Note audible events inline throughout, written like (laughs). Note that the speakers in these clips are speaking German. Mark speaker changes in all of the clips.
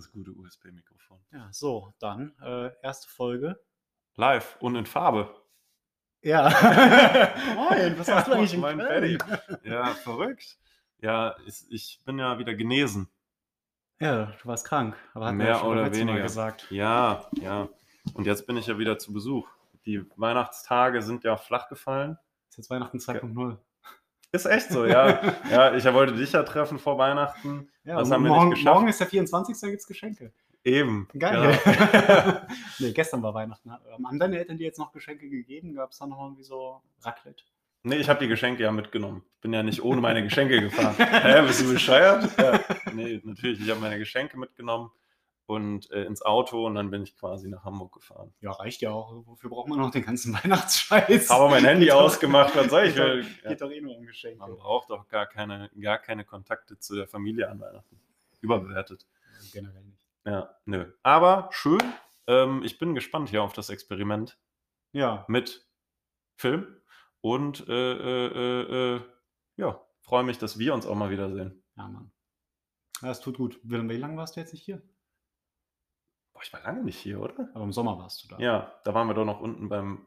Speaker 1: Das gute USB-Mikrofon.
Speaker 2: Ja, so, dann äh, erste Folge.
Speaker 1: Live und in Farbe.
Speaker 2: Ja. (laughs) Moin, was hast du eigentlich in Köln?
Speaker 1: Ja, verrückt. Ja, ich, ich bin ja wieder genesen.
Speaker 2: Ja, du warst krank. Aber hat mir
Speaker 1: Mehr
Speaker 2: ja
Speaker 1: oder weniger.
Speaker 2: gesagt.
Speaker 1: Ja, ja. Und jetzt bin ich ja wieder zu Besuch. Die Weihnachtstage sind ja flach gefallen.
Speaker 2: Ist jetzt Weihnachten 2.0.
Speaker 1: Ist echt so, ja. (laughs) ja, ich wollte dich ja treffen vor Weihnachten.
Speaker 2: Ja,
Speaker 1: Das haben wir nicht
Speaker 2: morgen,
Speaker 1: geschafft.
Speaker 2: morgen ist der 24. Da gibt es Geschenke.
Speaker 1: Eben.
Speaker 2: Geil.
Speaker 1: Ja. (laughs)
Speaker 2: nee, gestern war Weihnachten. Ähm, Haben deine Eltern dir jetzt noch Geschenke gegeben? Gab es da noch irgendwie so Raclette?
Speaker 1: Nee, ich habe die Geschenke ja mitgenommen. Ich bin ja nicht ohne meine Geschenke gefahren. (laughs) Hä, bist du bescheuert? Ja. Nee, natürlich. Ich habe meine Geschenke mitgenommen und äh, ins Auto und dann bin ich quasi nach Hamburg gefahren.
Speaker 2: Ja, reicht ja auch. Wofür braucht man noch den ganzen (laughs) Weihnachtsscheiß?
Speaker 1: Habe mein Handy
Speaker 2: Geht
Speaker 1: ausgemacht. Was soll ich?
Speaker 2: Geht doch,
Speaker 1: will- Ja.
Speaker 2: geht doch eh nur um Geschenke.
Speaker 1: Man braucht doch gar keine, gar keine Kontakte zu der Familie an Weihnachten. Überbewertet.
Speaker 2: Generell nicht.
Speaker 1: Ja, nö. Aber schön. Ähm, ich bin gespannt hier auf das Experiment
Speaker 2: Ja,
Speaker 1: mit Film und äh, äh, äh, äh, ja, freue mich, dass wir uns auch mal wiedersehen.
Speaker 2: ja, Mann. Ja, das tut gut. Wie lange warst du jetzt nicht hier?
Speaker 1: Boah, ich war lange nicht hier, oder?
Speaker 2: Aber im Sommer warst du da.
Speaker 1: Ja, da waren wir doch noch unten beim,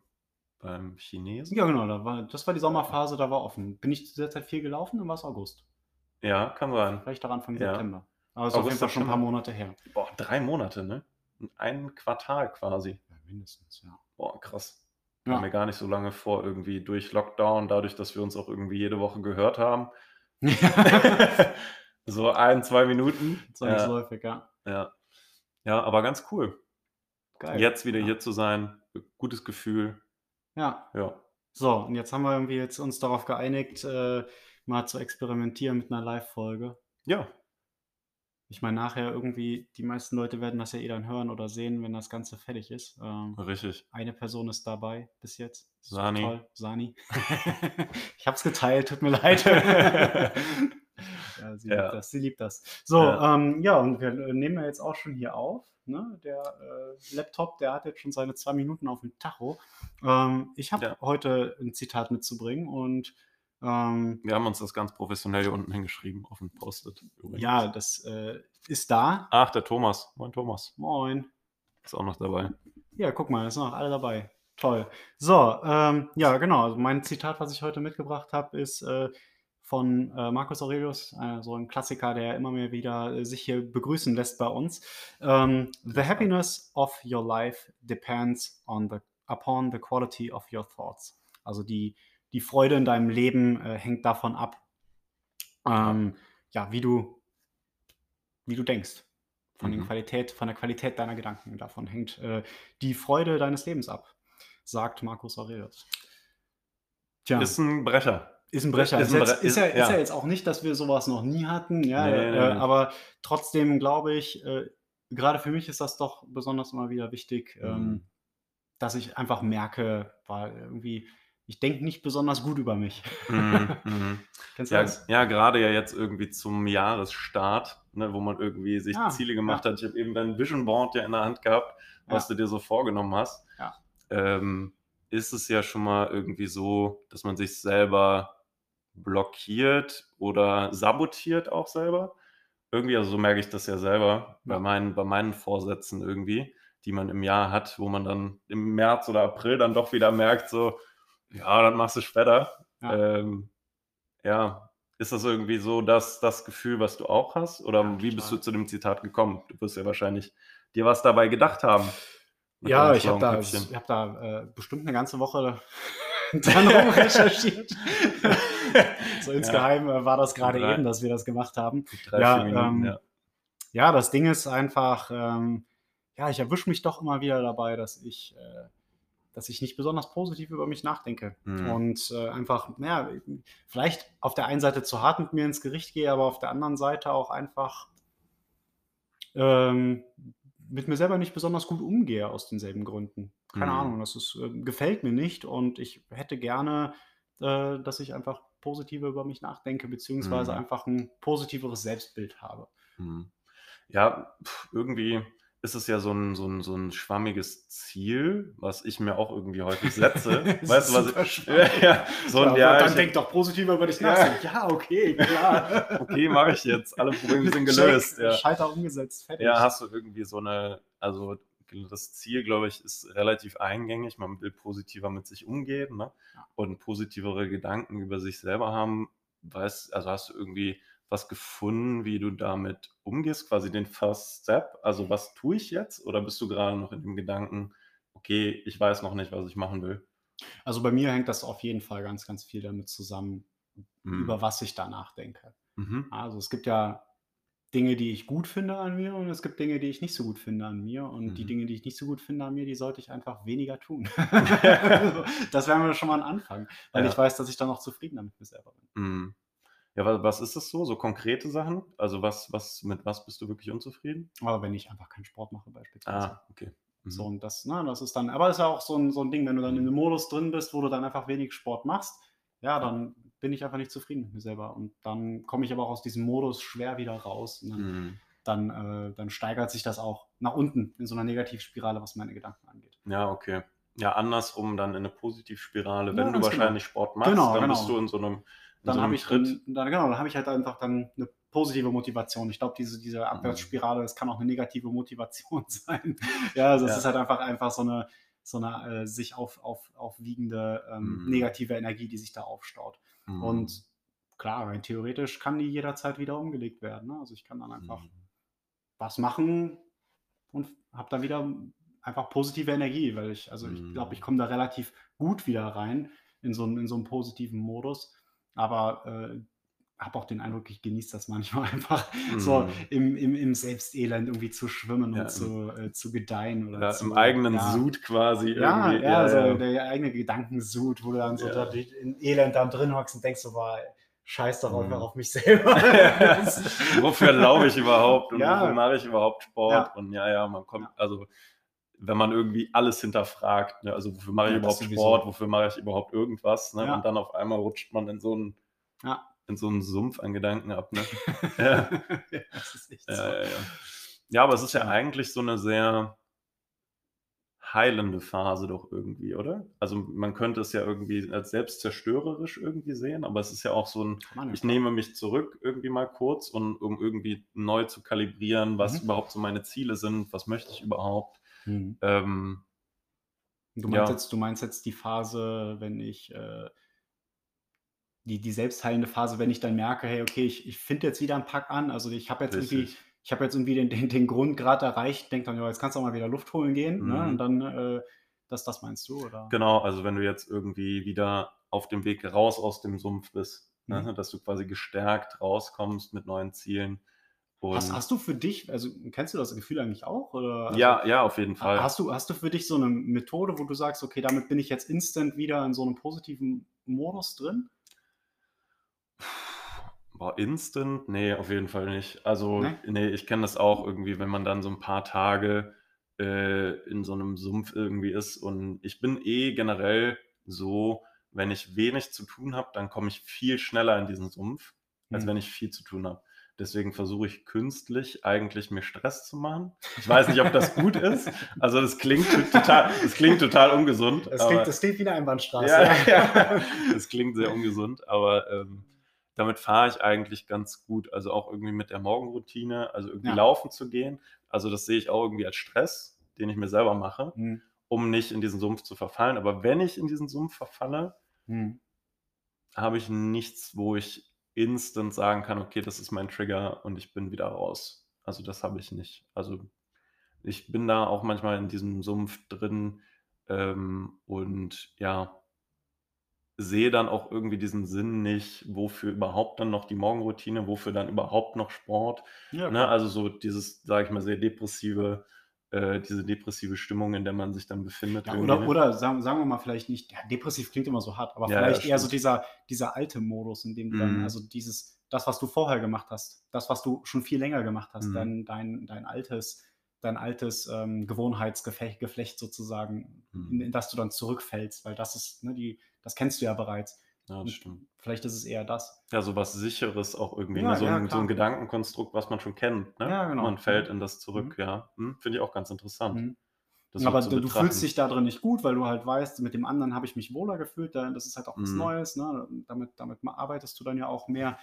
Speaker 1: beim Chinesen.
Speaker 2: Ja, genau. Da war, das war die Sommerphase, da war offen. Bin ich zu der Zeit viel gelaufen, dann war es August.
Speaker 1: Ja, kann sein.
Speaker 2: Vielleicht daran Anfang
Speaker 1: Ja.
Speaker 2: September. Aber es ist auf jeden Fall schon ein paar. Monate her.
Speaker 1: Boah, drei Monate, ne? Ein Quartal quasi.
Speaker 2: Ja, mindestens, ja.
Speaker 1: Boah, krass.
Speaker 2: Ja.
Speaker 1: Kam mir gar nicht so lange vor, irgendwie durch Lockdown, dadurch, dass wir uns auch irgendwie jede Woche gehört haben. (laughs) (laughs) so ein, zwei Minuten.
Speaker 2: Zwangsläufig, ja.
Speaker 1: Ja. ja, aber ganz cool.
Speaker 2: Geil.
Speaker 1: Jetzt wieder
Speaker 2: ja.
Speaker 1: hier zu sein, gutes Gefühl.
Speaker 2: Ja.
Speaker 1: Ja.
Speaker 2: So, und jetzt haben wir irgendwie jetzt uns darauf geeinigt, äh, mal zu experimentieren mit einer Live-Folge.
Speaker 1: Ja,
Speaker 2: Ich meine, nachher irgendwie, die meisten Leute werden das ja eh dann hören oder sehen, wenn das Ganze fertig ist. Ähm,
Speaker 1: richtig.
Speaker 2: eine Person ist dabei bis jetzt.
Speaker 1: Sani.
Speaker 2: Toll. Sani. (laughs) ich hab's geteilt, tut mir (laughs) leid. Ja, sie
Speaker 1: Ja.
Speaker 2: liebt das, sie liebt das. So,
Speaker 1: Ja.
Speaker 2: ähm, ja, und wir äh, nehmen ja jetzt auch schon hier auf. Ne? Der äh, Laptop, der hat jetzt schon seine zwei Minuten auf dem Tacho. Ähm, ich habe
Speaker 1: Ja.
Speaker 2: heute ein Zitat mitzubringen und ähm,
Speaker 1: Wir haben uns das ganz professionell hier unten hingeschrieben auf dem Post-it. übrigens.
Speaker 2: ja, das äh, ist da.
Speaker 1: Ach, der Thomas. Moin, Thomas.
Speaker 2: Moin.
Speaker 1: Ist auch noch dabei.
Speaker 2: Ja, guck mal, da sind noch alle dabei. Toll. So, ähm, ja, genau. Also mein Zitat, was ich heute mitgebracht habe, ist äh, von äh, Marcus Aurelius, äh, so ein Klassiker, der immer mehr wieder äh, sich hier begrüßen lässt bei uns. Ähm, the happiness of your life depends on the, upon the quality of your thoughts. Also die, die Freude in deinem Leben äh, hängt davon ab, ähm, ja, wie du, wie du denkst. Von,
Speaker 1: Mhm.
Speaker 2: Qualität, von der Qualität deiner Gedanken. Davon hängt äh, die Freude deines Lebens ab, sagt Marcus Aurelius. Tja,
Speaker 1: Ist ein Brecher.
Speaker 2: Ist ein Brecher.
Speaker 1: ist
Speaker 2: Ist,
Speaker 1: ein
Speaker 2: jetzt,
Speaker 1: Bre-
Speaker 2: ist, ja,
Speaker 1: ist-
Speaker 2: ja
Speaker 1: ja.
Speaker 2: jetzt auch nicht, dass wir sowas noch nie hatten, ja,
Speaker 1: Nee, nee,
Speaker 2: äh,
Speaker 1: nee,
Speaker 2: aber trotzdem glaube ich, äh, gerade für mich ist das doch besonders immer wieder wichtig,
Speaker 1: Mhm.
Speaker 2: ähm, dass ich einfach merke, weil irgendwie, ich denke nicht besonders gut über mich.
Speaker 1: Mhm, mhm. (laughs)
Speaker 2: Kennst du
Speaker 1: Ja,
Speaker 2: das?
Speaker 1: ja gerade ja jetzt irgendwie zum Jahresstart, ne, wo man irgendwie sich
Speaker 2: Ja,
Speaker 1: Ziele gemacht hat. Ich habe eben dein Vision Board ja in der Hand gehabt, was du dir so vorgenommen hast. Ähm, ist es ja schon mal irgendwie so, dass man sich selber blockiert oder sabotiert auch selber. Irgendwie, also so merke ich das ja selber bei, meinen, bei meinen Vorsätzen irgendwie, die man im Jahr hat, wo man dann im März oder April dann doch wieder merkt, so, ja, dann machst du später.
Speaker 2: Ja.
Speaker 1: Ähm, ja, ist das irgendwie so das, das Gefühl, was du auch hast? Oder
Speaker 2: Ja,
Speaker 1: wie bist du zu dem Zitat gekommen? Du wirst ja wahrscheinlich dir was dabei gedacht haben.
Speaker 2: Ja, ich habe da, ich hab da äh, bestimmt eine ganze Woche (laughs) dran rumrecherchiert. (laughs) (laughs) so insgeheim äh, war das gerade eben, dass wir das gemacht haben.
Speaker 1: Drei,
Speaker 2: Ja,
Speaker 1: Minuten,
Speaker 2: ähm,
Speaker 1: ja.
Speaker 2: Ja, das Ding ist einfach, ähm, ja, ich erwische mich doch immer wieder dabei, dass ich, äh, dass ich nicht besonders positiv über mich nachdenke.
Speaker 1: Mhm.
Speaker 2: Und äh, einfach, naja, vielleicht auf der einen Seite zu hart mit mir ins Gericht gehe, aber auf der anderen Seite auch einfach ähm, mit mir selber nicht besonders gut umgehe aus denselben Gründen. Keine
Speaker 1: Mhm.
Speaker 2: Ahnung, das ist, äh, gefällt mir nicht und ich hätte gerne, äh, dass ich einfach positiver über mich nachdenke, beziehungsweise
Speaker 1: Mhm.
Speaker 2: einfach ein positiveres Selbstbild habe.
Speaker 1: Mhm. Ja, irgendwie ist es ja so ein, so, ein, so ein schwammiges Ziel, was ich mir auch irgendwie häufig setze. (laughs) weißt du, was ich. Ja, (laughs) ja, so
Speaker 2: ja,
Speaker 1: ja,
Speaker 2: dann
Speaker 1: ich,
Speaker 2: denk doch positiver über dich nach. Ja, okay, klar. (laughs)
Speaker 1: okay, mache ich jetzt. Alle Probleme sind gelöst.
Speaker 2: Check,
Speaker 1: Ja.
Speaker 2: Schalter umgesetzt, fertig.
Speaker 1: ja, hast du irgendwie so eine, also das Ziel, glaube ich, ist relativ eingängig. Man will positiver mit sich umgehen ne? Und positivere Gedanken über sich selber haben. Weißt, also hast du irgendwie was gefunden, wie du damit umgehst, quasi den First Step? Also was tue ich jetzt? Oder bist du gerade noch in dem Gedanken, okay, ich weiß noch nicht, was ich machen will?
Speaker 2: Also bei mir hängt das auf jeden Fall ganz, ganz viel damit zusammen,
Speaker 1: Hm.
Speaker 2: über was ich da nachdenke.
Speaker 1: Mhm.
Speaker 2: Also es gibt ja Dinge, die ich gut finde an mir und es gibt Dinge, die ich nicht so gut finde an mir. Und die
Speaker 1: Mhm.
Speaker 2: Dinge, die ich nicht so gut finde an mir, die sollte ich einfach weniger tun. (laughs) das wäre mir schon mal ein Anfang, weil
Speaker 1: Ja.
Speaker 2: ich weiß, dass ich dann auch zufriedener mit mir selber bin.
Speaker 1: Mhm. Ja, wa- was ist das so? So konkrete Sachen? Also was, was, mit was bist du wirklich unzufrieden?
Speaker 2: Aber wenn ich einfach keinen Sport mache beispielsweise.
Speaker 1: Ah, okay. Mhm.
Speaker 2: So, und das, ne, das ist dann, aber ist ja auch so ein, so ein Ding, wenn du dann in einem Modus drin bist, wo du dann einfach wenig Sport machst, ja, dann bin ich einfach nicht zufrieden mit mir selber. Und dann komme ich aber auch aus diesem Modus schwer wieder raus. Und dann,
Speaker 1: Mhm.
Speaker 2: dann, äh, dann steigert sich das auch nach unten in so einer Negativspirale, was meine Gedanken angeht.
Speaker 1: Ja, okay. Ja, andersrum dann in eine Positivspirale.
Speaker 2: Ja,
Speaker 1: Wenn du
Speaker 2: ganz genau.
Speaker 1: wahrscheinlich Sport machst,
Speaker 2: Genau,
Speaker 1: dann
Speaker 2: genau.
Speaker 1: bist du in so einem, in
Speaker 2: Dann
Speaker 1: so
Speaker 2: habe
Speaker 1: einem
Speaker 2: ich,
Speaker 1: Tritt.
Speaker 2: dann, dann, genau, dann habe ich halt einfach dann eine positive Motivation. Ich glaube, diese, diese Abwärtsspirale, das kann auch eine negative Motivation (laughs) sein. ja, also es
Speaker 1: Ja.
Speaker 2: ist halt einfach, einfach so eine, so eine äh, sich auf, auf, aufwiegende ähm,
Speaker 1: Mhm.
Speaker 2: negative Energie, die sich da aufstaut.
Speaker 1: Mhm.
Speaker 2: Und klar, rein theoretisch kann die jederzeit wieder umgelegt werden. Ne? Also ich kann dann einfach
Speaker 1: Mhm.
Speaker 2: was machen und habe dann wieder einfach positive Energie, weil ich, also ich
Speaker 1: Mhm.
Speaker 2: glaube, ich komme da relativ gut wieder rein in so, einen- in so einen positiven Modus, aber äh, habe auch den Eindruck, ich genieße das manchmal (laughs) einfach so
Speaker 1: Mhm.
Speaker 2: im, im, im Selbstelend irgendwie zu schwimmen
Speaker 1: Ja,
Speaker 2: und zu, äh, zu gedeihen oder
Speaker 1: Ja,
Speaker 2: zu,
Speaker 1: Im eigenen
Speaker 2: ja,
Speaker 1: Sud quasi
Speaker 2: ja,
Speaker 1: irgendwie.
Speaker 2: ja, so der eigene Gedankensud, wo du dann so
Speaker 1: Ja.
Speaker 2: da in Elend da drin hockst und denkst so, boah, scheiß doch
Speaker 1: Mhm.
Speaker 2: einfach auf mich selber. (laughs) (laughs)
Speaker 1: wofür laufe ich überhaupt und
Speaker 2: Ja.
Speaker 1: wofür mache ich überhaupt Sport?
Speaker 2: Ja.
Speaker 1: Und ja, ja, man kommt,
Speaker 2: Ja.
Speaker 1: also wenn man irgendwie alles hinterfragt, ne? also wofür mache ich überhaupt. Sport, wofür mache ich überhaupt irgendwas, ne? Und dann auf einmal rutscht man in so einen. In so einen Sumpf an Gedanken ab. Ne? (laughs) ja. (laughs)
Speaker 2: ja, das ist echt so.
Speaker 1: ja, ja. ja, aber es ist ja eigentlich so eine sehr heilende Phase doch irgendwie, oder? Also man könnte es ja irgendwie als selbstzerstörerisch irgendwie sehen, aber es ist ja auch so ein, ich nehme mich zurück irgendwie mal kurz und um irgendwie neu zu kalibrieren, was
Speaker 2: Mhm.
Speaker 1: überhaupt so meine Ziele sind, was möchte ich überhaupt.
Speaker 2: Mhm.
Speaker 1: Ähm,
Speaker 2: Du meinst,
Speaker 1: Ja.
Speaker 2: jetzt, du meinst jetzt die Phase, wenn ich äh, die, die selbstheilende Phase, wenn ich dann merke, hey, okay, ich, ich finde jetzt wieder einen Pack an. Also ich habe jetzt irgendwie,
Speaker 1: Richtig.
Speaker 2: ich habe jetzt irgendwie den, den, den Grundgrad erreicht, denke dann, ja, jetzt kannst du auch mal wieder Luft holen gehen. Ne?
Speaker 1: Mhm.
Speaker 2: Und dann, äh, das, das meinst du, oder?
Speaker 1: Genau, also wenn du jetzt irgendwie wieder auf dem Weg raus aus dem Sumpf bist,
Speaker 2: Mhm.
Speaker 1: ne, dass du quasi gestärkt rauskommst mit neuen Zielen.
Speaker 2: Hast, hast du für dich, also kennst du das Gefühl eigentlich auch? Oder? Also,
Speaker 1: ja, ja, auf jeden Fall.
Speaker 2: Hast du, hast du für dich so eine Methode, wo du sagst, okay, damit bin ich jetzt instant wieder in so einem positiven Modus drin?
Speaker 1: Boah, instant? Nee, auf jeden Fall nicht. Also,
Speaker 2: Nee?
Speaker 1: nee, ich kenne das auch irgendwie, wenn man dann so ein paar Tage äh, in so einem Sumpf irgendwie ist. Und ich bin eh generell so, wenn ich wenig zu tun habe, dann komme ich viel schneller in diesen Sumpf, als
Speaker 2: Hm.
Speaker 1: wenn ich viel zu tun habe. Deswegen versuche ich künstlich eigentlich mir Stress zu machen. Ich weiß nicht, ob das gut ist. Also das klingt total, das klingt total ungesund.
Speaker 2: Das
Speaker 1: aber-
Speaker 2: klingt, das klingt wie eine Einbahnstraße.
Speaker 1: ja, (laughs) ja. Das klingt sehr ungesund, aber ähm, damit fahre ich eigentlich ganz gut. Also auch irgendwie mit der Morgenroutine, also irgendwie
Speaker 2: Ja.
Speaker 1: laufen zu gehen. Also das sehe ich auch irgendwie als Stress, den ich mir selber mache,
Speaker 2: Hm.
Speaker 1: um nicht in diesen Sumpf zu verfallen. Aber wenn ich in diesen Sumpf verfalle,
Speaker 2: Hm.
Speaker 1: habe ich nichts, wo ich instant sagen kann, okay, das ist mein Trigger und ich bin wieder raus. Also das habe ich nicht. Also ich bin da auch manchmal in diesem Sumpf drin ähm, und ja, sehe dann auch irgendwie diesen Sinn nicht, wofür überhaupt dann noch die Morgenroutine, wofür dann überhaupt noch Sport.
Speaker 2: Ja,
Speaker 1: Ne? Also so dieses, sage ich mal, sehr depressive, äh, diese depressive Stimmung, in der man sich dann befindet.
Speaker 2: Ja, oder,
Speaker 1: ne?
Speaker 2: oder sagen, sagen wir mal vielleicht nicht, ja, depressiv klingt immer so hart, aber vielleicht eher so dieser, dieser alte Modus, in dem du dann,
Speaker 1: Mhm.
Speaker 2: also dieses, das, was du vorher gemacht hast, das, was du schon viel länger gemacht hast,
Speaker 1: Mhm.
Speaker 2: dein, dein, dein altes, dein altes ähm, Gewohnheitsgeflecht Geflecht sozusagen, in,
Speaker 1: Mhm.
Speaker 2: in das du dann zurückfällst, weil das ist, ne, die, das kennst du ja bereits.
Speaker 1: Ja, das
Speaker 2: Und
Speaker 1: stimmt.
Speaker 2: vielleicht ist es eher das.
Speaker 1: Ja, so was Sicheres auch irgendwie,
Speaker 2: Ja,
Speaker 1: ne? So
Speaker 2: ja,
Speaker 1: 'n so 'n
Speaker 2: klar.
Speaker 1: Gedankenkonstrukt, was man schon kennt, ne?
Speaker 2: Ja, genau.
Speaker 1: Man fällt
Speaker 2: Mhm.
Speaker 1: in das zurück,
Speaker 2: Mhm.
Speaker 1: ja. Mhm, finde ich auch ganz interessant,
Speaker 2: Mhm. Aber du
Speaker 1: betrachten.
Speaker 2: fühlst dich da drin nicht gut, weil du halt weißt, mit dem anderen habe ich mich wohler gefühlt, da das ist halt auch was
Speaker 1: Mhm.
Speaker 2: Neues, ne? Damit damit arbeitest du dann ja auch mehr.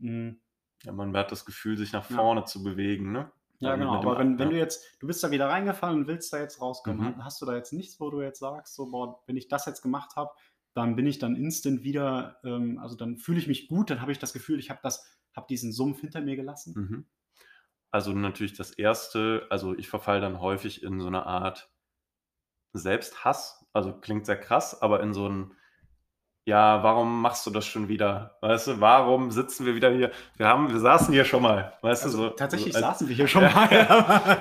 Speaker 2: Hm.
Speaker 1: Ja, man hat das Gefühl, sich nach vorne zu bewegen, ne?
Speaker 2: Ja, genau. Aber wenn wenn du jetzt du bist da wieder reingefallen und willst da jetzt rauskommen,
Speaker 1: Mhm.
Speaker 2: ha hast du da jetzt nichts, wo du jetzt sagst, so: „Boah, wenn ich das jetzt gemacht habe, dann bin ich dann instant wieder ähm, also, dann fühle ich mich gut, dann habe ich das Gefühl, ich habe das habe diesen Sumpf hinter mir gelassen?“
Speaker 1: Mhm. Also, natürlich das 1. also, ich verfalle dann häufig in so 'ne Art Selbsthass. Also, klingt sehr krass, aber in so 'n: „Ja, warum machst du das schon wieder?“ Weißt du? „Warum sitzen wir wieder hier? Wir haben wir saßen hier schon mal.“ Weißt du,
Speaker 2: Also,
Speaker 1: so
Speaker 2: tatsächlich
Speaker 1: so als
Speaker 2: saßen wir hier schon (laughs) mal.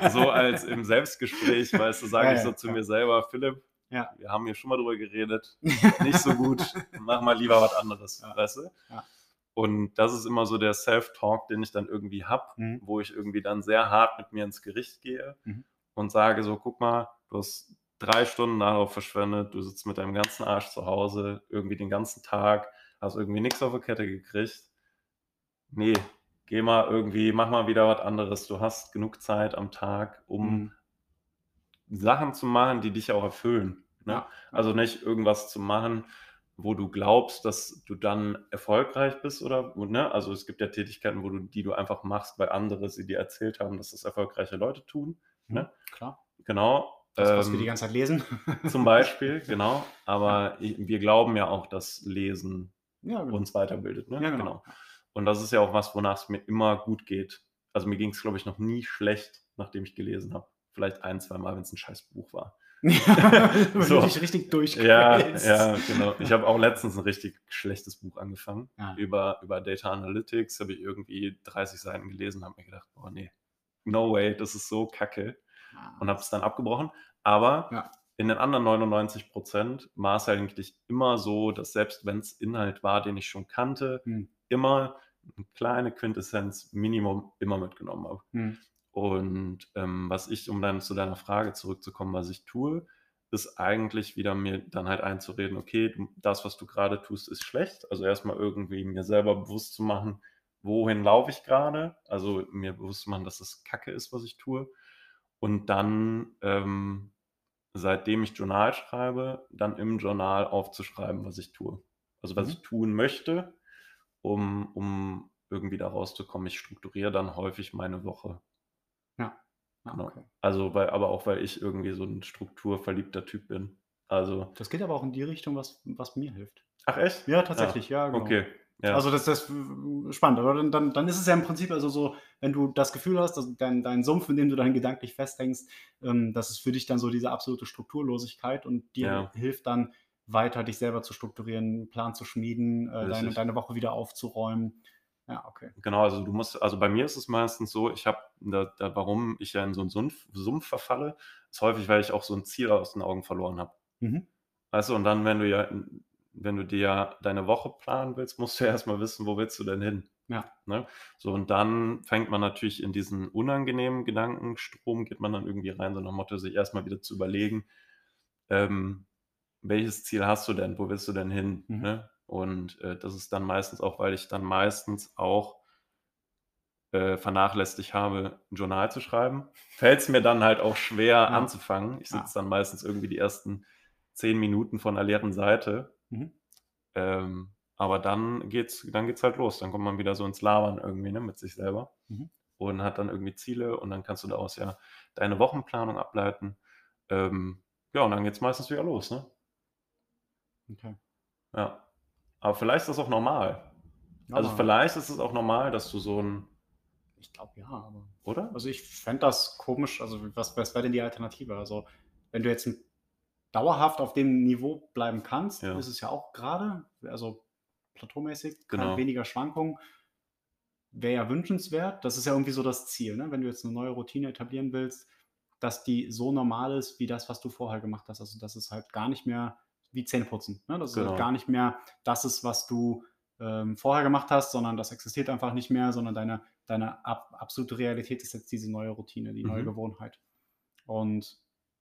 Speaker 1: so als im Selbstgespräch, weißt du, sage
Speaker 2: Ja,
Speaker 1: ich
Speaker 2: ja,
Speaker 1: so zu
Speaker 2: ja.
Speaker 1: mir selber: „Philipp,
Speaker 2: Ja.
Speaker 1: wir haben hier schon mal drüber geredet. (laughs) Nicht so gut. Mach mal lieber was anderes.“
Speaker 2: Ja.
Speaker 1: Weißt du?
Speaker 2: Ja.
Speaker 1: Und das ist immer so der Self-Talk, den ich dann irgendwie habe,
Speaker 2: Mhm.
Speaker 1: wo ich irgendwie dann sehr hart mit mir ins Gericht gehe
Speaker 2: Mhm.
Speaker 1: und sage so: „Guck mal, du hast 3 Stunden darauf verschwendet. Du sitzt mit deinem ganzen Arsch zu Hause, irgendwie den ganzen Tag, hast irgendwie nix auf die Kette gekriegt. Ne, geh mal irgendwie mach mal wieder was anderes. Du hast genug Zeit am Tag, um
Speaker 2: Mhm.
Speaker 1: Sachen zu machen, die dich auch erfüllen, ne?
Speaker 2: Ja, ja.
Speaker 1: Also, nicht irgendwas zu machen, wo du glaubst, dass du dann erfolgreich bist oder ne? Also, es gibt ja Tätigkeiten, wo du die du einfach machst, weil andere sie dir erzählt haben, dass das erfolgreiche Leute tun,
Speaker 2: Mhm,
Speaker 1: ne?
Speaker 2: klar.
Speaker 1: Genau,
Speaker 2: Das, was wir die
Speaker 1: ähm,
Speaker 2: ganze Zeit lesen. (laughs)
Speaker 1: zum Beispiel, genau.
Speaker 2: Ja.
Speaker 1: Aber i wir glauben ja auch, dass Lesen
Speaker 2: Ja, genau.
Speaker 1: uns weiterbildet, ne?
Speaker 2: Ja, genau.
Speaker 1: Genau.
Speaker 2: Ja.
Speaker 1: Und das ist ja auch was, wonach's mir immer gut geht. Also, mir ging's, glaube ich, noch nie schlecht, nachdem ich gelesen habe. Vielleicht ein, zweimal, wenn's 'n scheiß Buch war. (laughs)
Speaker 2: Wenn du
Speaker 1: So.
Speaker 2: dich richtig
Speaker 1: Ja,
Speaker 2: durchquälst.
Speaker 1: ja, genau. Ich habe auch letztens 'n richtig schlechtes Buch angefangen.
Speaker 2: Ja.
Speaker 1: Über über Data Analytics habe ich irgendwie 30 Seiten gelesen, habe mir gedacht: „Oh ne, no way, das ist so kacke.“
Speaker 2: Ah,
Speaker 1: Und habe es dann abgebrochen. Aber
Speaker 2: Ja.
Speaker 1: in den anderen 99 % war's eigentlich immer so, dass selbst wenn's Inhalt war, den ich schon kannte,
Speaker 2: Mhm.
Speaker 1: immer 'ne kleine Quintessenz Minimum immer mitgenommen habe.
Speaker 2: Mhm.
Speaker 1: Und, ähm, was ich um dann zu deiner Frage zurückzukommen, was ich tue, ist eigentlich wieder mir dann halt einzureden: „Okay, das, was du grade tust, ist schlecht.“ Also, erst mal irgendwie mir selber bewusst zu machen: „Wohin laufe ich grade?“ Also, mir bewusst zu machen, dass es Kacke ist, was ich tue. Und dann, ähm, seitdem ich Journal schreibe, dann im Journal aufzuschreiben, was ich tue. Also, was
Speaker 2: Mhm.
Speaker 1: ich tun möchte, um um irgendwie da rauszukommen. Ich strukturiere dann häufig meine Woche.
Speaker 2: Ja. Ah,
Speaker 1: Genau.
Speaker 2: okay.
Speaker 1: Also, weil aber auch, weil ich irgendwie so 'n strukturverliebter Typ bin. Also
Speaker 2: Das geht aber auch in die Richtung, was was mir hilft.
Speaker 1: Ach echt?
Speaker 2: Ja,
Speaker 1: Ah,
Speaker 2: tatsächlich, ja, genau.
Speaker 1: okay, ja.
Speaker 2: Also, das das w spannend. Aber dann dann dann ist es ja im Prinzip also so, wenn du das Gefühl hast, dass dein dein Sumpf, in dem du dann gedanklich festhängst, ähm, das ist für dich dann so diese absolute Strukturlosigkeit und dir
Speaker 1: Ja.
Speaker 2: hilft dann weiter, dich selber zu strukturieren, 'n Plan zu schmieden, äh, deine deine Woche wieder aufzuräumen. Ja, okay.
Speaker 1: Genau, also, du musst also, bei mir ist es meistens so, ich habe da da warum ich ja in so 'n Sumpf Sumpf verfalle, ist häufig, weil ich auch so 'n Ziel aus den Augen verloren habe.
Speaker 2: Mhm.
Speaker 1: Weißt du, und dann, wenn du ja wenn du dir ja deine Woche planen willst, musst du ja erst mal wissen, wo willst du denn hin,
Speaker 2: Ja.
Speaker 1: ne? So, und dann fängt man natürlich in diesen unangenehmen Gedankenstrom geht man dann irgendwie rein, so nach dem Motto, sich erst mal wieder zu überlegen, ähm, welches Ziel hast du denn? Wo willst du denn hin,
Speaker 2: Mhm.
Speaker 1: ne? Und, äh, das ist dann meistens auch weil ich dann meistens auch äh, vernachlässigt habe, 'n Journal zu schreiben, fällt's mir dann halt auch schwer
Speaker 2: Ja.
Speaker 1: anzufangen. Ich sitze dann meistens irgendwie die ersten 10 Minuten vor 'ner leeren Seite.
Speaker 2: Mhm.
Speaker 1: Ähm, aber dann geht's dann geht's halt los. Dann kommt man wieder so ins Labern irgendwie, ne, mit sich selber
Speaker 2: Mhm.
Speaker 1: und hat dann irgendwie Ziele und dann kannst du daraus ja deine Wochenplanung ableiten. Ähm, ja, und dann geht's meistens wieder los, ne?
Speaker 2: Okay.
Speaker 1: Ja. Aber vielleicht ist das auch normal. Also,
Speaker 2: Aber
Speaker 1: vielleicht ist es auch normal, dass du so 'n
Speaker 2: Ich glaube ja, aber
Speaker 1: Oder?
Speaker 2: also, ich fände das komisch also, was was wäre denn die Alternative? Also, wenn du jetzt dauerhaft auf dem Niveau bleiben kannst,
Speaker 1: Ja.
Speaker 2: ist es ja auch grade also, plateaumäßig,
Speaker 1: Genau.
Speaker 2: weniger Schwankungen. Wäre ja wünschenswert. Das ist ja irgendwie so das Ziel, ne? Wenn du jetzt 'ne neue Routine etablieren willst, dass die so normal ist wie das, was du vorher gemacht hast. Also, dass es halt gar nicht mehr wie Zähneputzen, ne? Dass es halt
Speaker 1: Genau.
Speaker 2: gar nicht mehr das ist, was du, ähm, vorher gemacht hast, sondern das existiert einfach nicht mehr, sondern deine deine ab absolute Realität ist jetzt diese neue Routine, die neue
Speaker 1: Mhm.
Speaker 2: Gewohnheit. Und,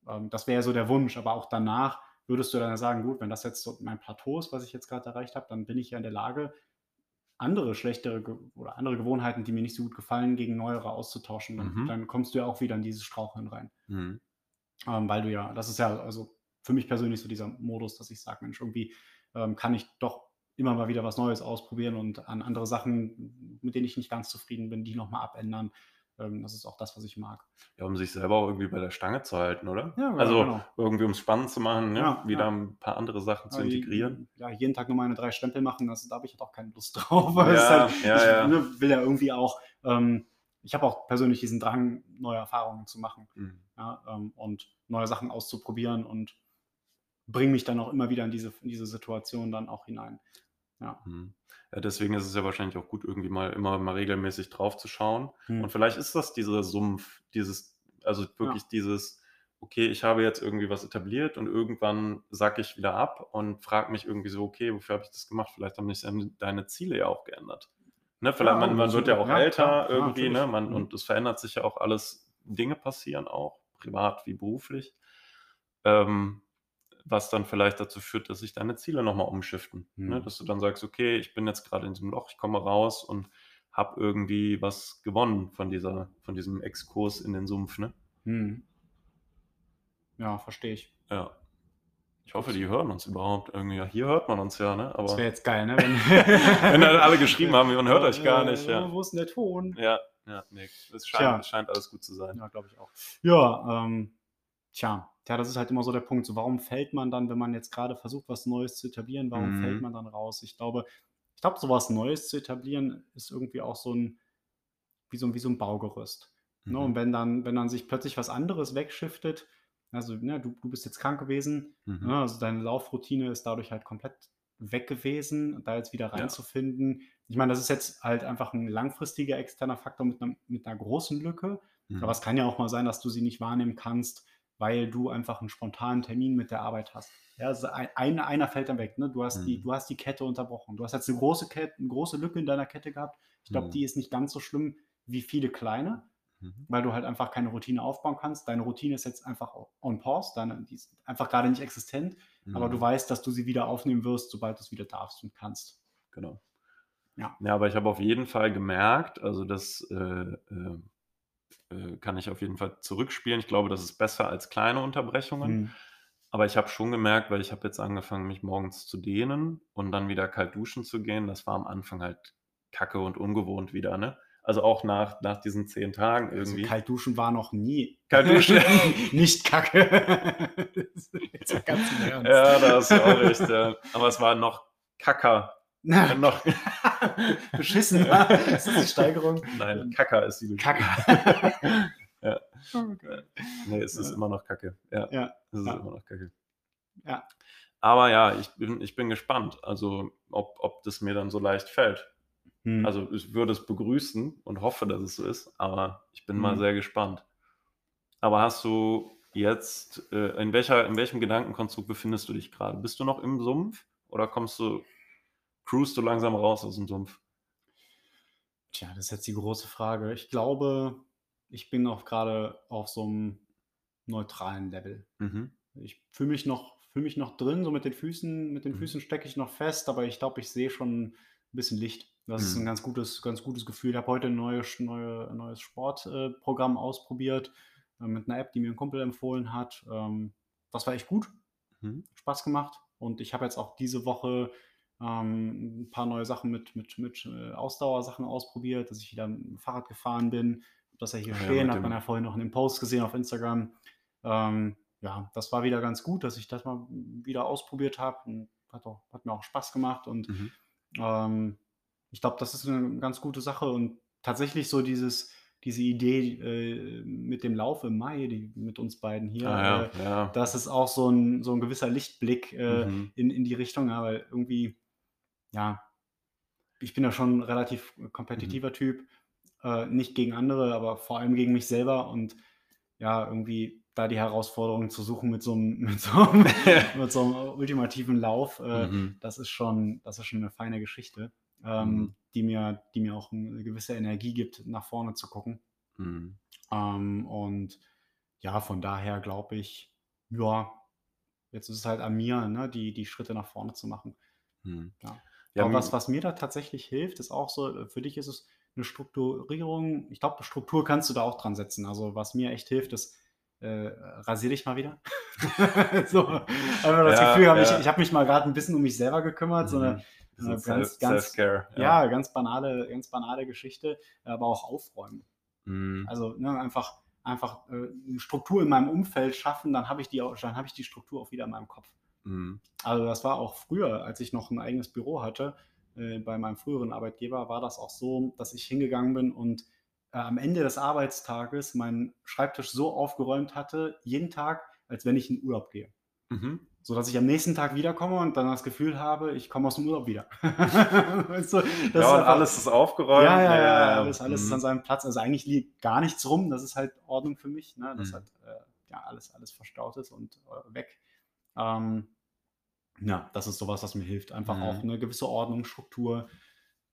Speaker 2: ähm, das wäre ja so der Wunsch, aber auch danach würdest du dann ja sagen, gut, wenn das jetzt so mein Plateau ist, was ich jetzt gerade erreicht habe, dann bin ich ja in der Lage, andere schlechtere oder andere Gewohnheiten, die mir nicht so gut gefallen, gegen neuere auszutauschen. Und
Speaker 1: Mhm.
Speaker 2: dann kommst du ja auch wieder in dieses Straucheln rein.
Speaker 1: Mhm.
Speaker 2: Ähm, weil du ja das ist ja also für mich persönlich so dieser Modus, dass ich sage: „Mensch, irgendwie, ähm, kann ich doch immer mal wieder was Neues ausprobieren und an andere Sachen, mit denen ich nicht ganz zufrieden bin, die noch mal abändern.“ Ähm, das ist auch das, was ich mag.
Speaker 1: Ja, um sich selber auch irgendwie bei der Stange zu halten, oder?
Speaker 2: Ja, ja,
Speaker 1: Also,
Speaker 2: genau.
Speaker 1: irgendwie um's spannend zu machen, ne?
Speaker 2: Ja,
Speaker 1: Wieder
Speaker 2: ja.
Speaker 1: 'n paar andere Sachen zu
Speaker 2: Ja, je
Speaker 1: integrieren.
Speaker 2: ja, jeden Tag nur meine 3 Stempel machen, das da habe ich halt auch keine Lust drauf. (laughs) Es
Speaker 1: Ja,
Speaker 2: halt
Speaker 1: ja,
Speaker 2: ich,
Speaker 1: ja.
Speaker 2: ne, will ja irgendwie auch ähm, ich habe auch persönlich diesen Drang, neue Erfahrungen zu machen,
Speaker 1: Mhm.
Speaker 2: ja, ähm, und neue Sachen auszuprobieren und bringe mich dann auch immer wieder in diese in diese Situation dann auch hinein. Ja.
Speaker 1: Mhm. Ja, deswegen ist es ja wahrscheinlich auch gut, irgendwie mal immer mal regelmäßig drauf zu schauen.
Speaker 2: Mhm.
Speaker 1: Und vielleicht ist das dieser Sumpf, dieses also wirklich dieses: „Okay, ich habe jetzt irgendwie was etabliert und irgendwann sacke ich wieder ab und frage mich irgendwie so: ‚Okay, wofür habe ich das gemacht?‘“ Vielleicht haben sich deine Ziele ja auch geändert. Ne, vielleicht
Speaker 2: Ja,
Speaker 1: man man wird ja auch
Speaker 2: ja,
Speaker 1: älter irgendwie, ne? Man
Speaker 2: Mhm.
Speaker 1: und es verändert sich ja auch alles. Dinge passieren auch, privat wie beruflich, ähm, was dann vielleicht dazu führt, dass sich deine Ziele noch mal umshiften, ne?
Speaker 2: Mhm.
Speaker 1: Dass du dann sagst: „Okay, ich bin jetzt grade in diesem Loch, ich komme raus und habe irgendwie was gewonnen von dieser von diesem Exkurs in den Sumpf“, ne?
Speaker 2: Mhm. Ja, verstehe ich.
Speaker 1: Ja. Ich hoffe, die hören uns überhaupt irgendwie. Ja, hier hört man uns ja, ne?
Speaker 2: Das
Speaker 1: Aber
Speaker 2: wäre jetzt geil, ne? Wenn (laughs)
Speaker 1: wenn dann alle geschrieben haben: „Man hört euch gar
Speaker 2: Äh,
Speaker 1: nicht“, ja.
Speaker 2: Wo ist 'n der Ton?
Speaker 1: Ja, ja, ne, es scheint es scheint alles gut zu sein.
Speaker 2: Ja, glaube ich auch. Ja, ähm, tja, tja, das ist halt immer so der Punkt. So, warum fällt man dann, wenn man jetzt grade versucht, was Neues zu etablieren, warum fällt
Speaker 1: Mhm.
Speaker 2: man dann raus? Ich glaube ich glaube, so was Neues zu etablieren, ist irgendwie auch so 'n wie so wie so 'n Baugerüst, ne? Und
Speaker 1: Mhm.
Speaker 2: wenn dann wenn dann sich plötzlich was anderes wegshiftet also, ne, du du bist jetzt krank gewesen,
Speaker 1: Mhm.
Speaker 2: ne? Also, deine Laufroutine ist dadurch halt komplett weg gewesen. Da jetzt wieder
Speaker 1: Ja.
Speaker 2: reinzufinden ich meine, das ist jetzt halt einfach 'n langfristiger externer Faktor mit 'nem mit 'ner großen Lücke. Aber
Speaker 1: Mhm.
Speaker 2: es kann ja auch mal sein, dass du sie nicht wahrnehmen kannst, weil du einfach 'n spontanen Termin mit der Arbeit hast. Ja, also ei ein einer fällt dann weg, ne? Du hast die
Speaker 1: Mhm.
Speaker 2: du hast die Kette unterbrochen. Du hast jetzt 'ne große Ket 'ne große Lücke in deiner Kette gehabt. Ich glaube,
Speaker 1: Mhm.
Speaker 2: die ist nicht ganz so schlimm wie viele kleine,
Speaker 1: Mhm.
Speaker 2: weil du halt einfach keine Routine aufbauen kannst. Deine Routine ist jetzt einfach on pause, deine die ist einfach grade nicht existent, aber du
Speaker 1: Mhm.
Speaker 2: weißt, dass du sie wieder aufnehmen wirst, sobald du's wieder darfst und kannst.
Speaker 1: Genau.
Speaker 2: Ja.
Speaker 1: Ja, aber ich habe auf jeden Fall gemerkt, also das, äh, äh, äh, kann ich auf jeden Fall zurückspielen. Ich glaube, das ist besser als kleine Unterbrechungen.
Speaker 2: Mhm.
Speaker 1: Aber ich habe schon gemerkt, weil ich habe jetzt angefangen, mich morgens zu dehnen und dann wieder kalt duschen zu gehen. Das war am Anfang halt kacke und ungewohnt wieder, ne? Also auch nach nach diesen 10 Tagen
Speaker 2: Also,
Speaker 1: irgendwie.
Speaker 2: kalt duschen war noch nie
Speaker 1: Kalt duschen. (laughs)
Speaker 2: nicht kacke. (laughs) Das ist mal ganz im Ernst.
Speaker 1: Ja, da hast du auch recht, ja. Aber es war noch kacker. Noch (laughs)
Speaker 2: Beschissen, ja. Ist das die Steigerung?
Speaker 1: Nein, kacker ist die
Speaker 2: Kacke. (laughs)
Speaker 1: Ja.
Speaker 2: Okay.
Speaker 1: Ne, es ist
Speaker 2: Ja.
Speaker 1: immer noch Kacke. Ja,
Speaker 2: Ja,
Speaker 1: es ist
Speaker 2: ja.
Speaker 1: immer noch Kacke.
Speaker 2: Ja.
Speaker 1: Aber ja, ich bin ich bin gespannt, also ob ob das mir dann so leicht fällt.
Speaker 2: Mhm.
Speaker 1: Also, ich würde es begrüßen und hoffe, dass es so ist, aber ich bin mal
Speaker 2: Mhm.
Speaker 1: sehr gespannt. Aber hast du jetzt äh, in welcher in welchem Gedankenkonstrukt befindest du dich grade? Bist du noch im Sumpf oder kommst du cruist du langsam raus aus'm Sumpf?
Speaker 2: Tja, das ist jetzt die große Frage. Ich glaube, ich bin auch grade auf so 'm neutralen Level.
Speaker 1: Mhm.
Speaker 2: Ich fühle mich noch fühle mich noch drin, so mit den Füßen mit den
Speaker 1: Mhm.
Speaker 2: Füßen stecke ich noch fest, aber ich glaube, ich sehe schon 'n bisschen Licht. Das ist 'n
Speaker 1: Mhm.
Speaker 2: ganz gutes ganz gutes Gefühl. Ich habe heute 'n neue sch neue neues Sport äh, ausprobiert, äh, mit 'ner App, die mir 'n Kumpel empfohlen hat. Ähm, das war echt gut.
Speaker 1: Mhm.
Speaker 2: Spaß gemacht. Und ich habe jetzt auch diese Woche, ähm, 'n paar neue Sachen mit mit mit, äh, Ausdauersachen ausprobiert, dass ich wieder m Fahrrad gefahren bin. Habe das ja hier
Speaker 1: Ah ja,
Speaker 2: stehen,
Speaker 1: mit
Speaker 2: hat man
Speaker 1: dem
Speaker 2: ja vorhin noch in dem Post gesehen auf Instagram. Ähm, ja, das war wieder ganz gut, dass ich das mal wieder ausprobiert habe hat auch hat mir auch Spaß gemacht und,
Speaker 1: Mhm.
Speaker 2: ähm, ich glaube, das ist 'ne ganz gute Sache und tatsächlich so dieses diese Idee, äh, mit dem Lauf im Mai, die mit uns beiden hier,
Speaker 1: Ah ja,
Speaker 2: äh,
Speaker 1: ja.
Speaker 2: das ist auch so 'n so 'n gewisser Lichtblick, äh,
Speaker 1: Mhm.
Speaker 2: in in die Richtung, ja, weil irgendwie ja, ich bin ja schon 'n relativ
Speaker 1: Mhm.
Speaker 2: kompetitiver Typ, äh, nicht gegen andere, aber vor allem gegen mich selber und ja, irgendwie da die Herausforderung zu suchen mit so 'm (laughs) mit so 'm (laughs) mit so 'm ultimativen Lauf, äh,
Speaker 1: Mhm.
Speaker 2: das ist schon das ist schon 'ne feine Geschichte,
Speaker 1: Mhm.
Speaker 2: ähm, die mir die mir auch 'n 'ne gewisse Energie gibt, nach vorne zu gucken.
Speaker 1: Mhm.
Speaker 2: Ähm, und ja, von daher glaube ich, ja, jetzt ist es halt an mir, ne, die, die Schritte nach vorne zu machen.
Speaker 1: Mhm.
Speaker 2: Ja.
Speaker 1: Ja,
Speaker 2: Aber was, was mir da tatsächlich hilft, ist auch so, äh, für dich ist es eine Strukturierung. Ich glaube, Struktur kannst du da auch dran setzen. Also was mir echt hilft, ist, äh, rasier dich mal wieder. (laughs) so, einfach das
Speaker 1: Ja,
Speaker 2: Gefühl ich,
Speaker 1: ja.
Speaker 2: ich habe mich mal gerade ein bisschen um mich selber gekümmert, so eine,
Speaker 1: Self
Speaker 2: ganz, ganz,
Speaker 1: Self-Care,
Speaker 2: ja, ganz banale, ganz banale Geschichte, aber auch aufräumen.
Speaker 1: Mhm.
Speaker 2: Also ne, einfach, einfach äh, eine Struktur in meinem Umfeld schaffen, dann habe ich die auch, dann habe ich die Struktur auch wieder in meinem Kopf.
Speaker 1: Mhm.
Speaker 2: Also das war auch früher, als ich noch ein eigenes Büro hatte, äh, bei meinem früheren Arbeitgeber, war das auch so, dass ich hingegangen bin und äh, am Ende des Arbeitstages meinen Schreibtisch so aufgeräumt hatte, jeden Tag, als wenn ich in Urlaub gehe.
Speaker 1: Mhm.
Speaker 2: So dass ich am nächsten Tag wiederkomme und dann das Gefühl habe, ich komme aus dem Urlaub wieder. (laughs) weißt du, ist
Speaker 1: Ja, und
Speaker 2: einfach-
Speaker 1: alles ist aufgeräumt.
Speaker 2: ja, ja, ja, alles, alles ist
Speaker 1: Mhm.
Speaker 2: an seinem Platz. Also eigentlich liegt gar nichts rum. Das ist halt Ordnung für mich, ne? dass
Speaker 1: Mhm.
Speaker 2: halt äh, ja, alles, alles verstaut ist und äh, weg. Ähm, ja, das ist sowas, was mir hilft. Einfach
Speaker 1: Mhm.
Speaker 2: auch eine gewisse Ordnung, Struktur.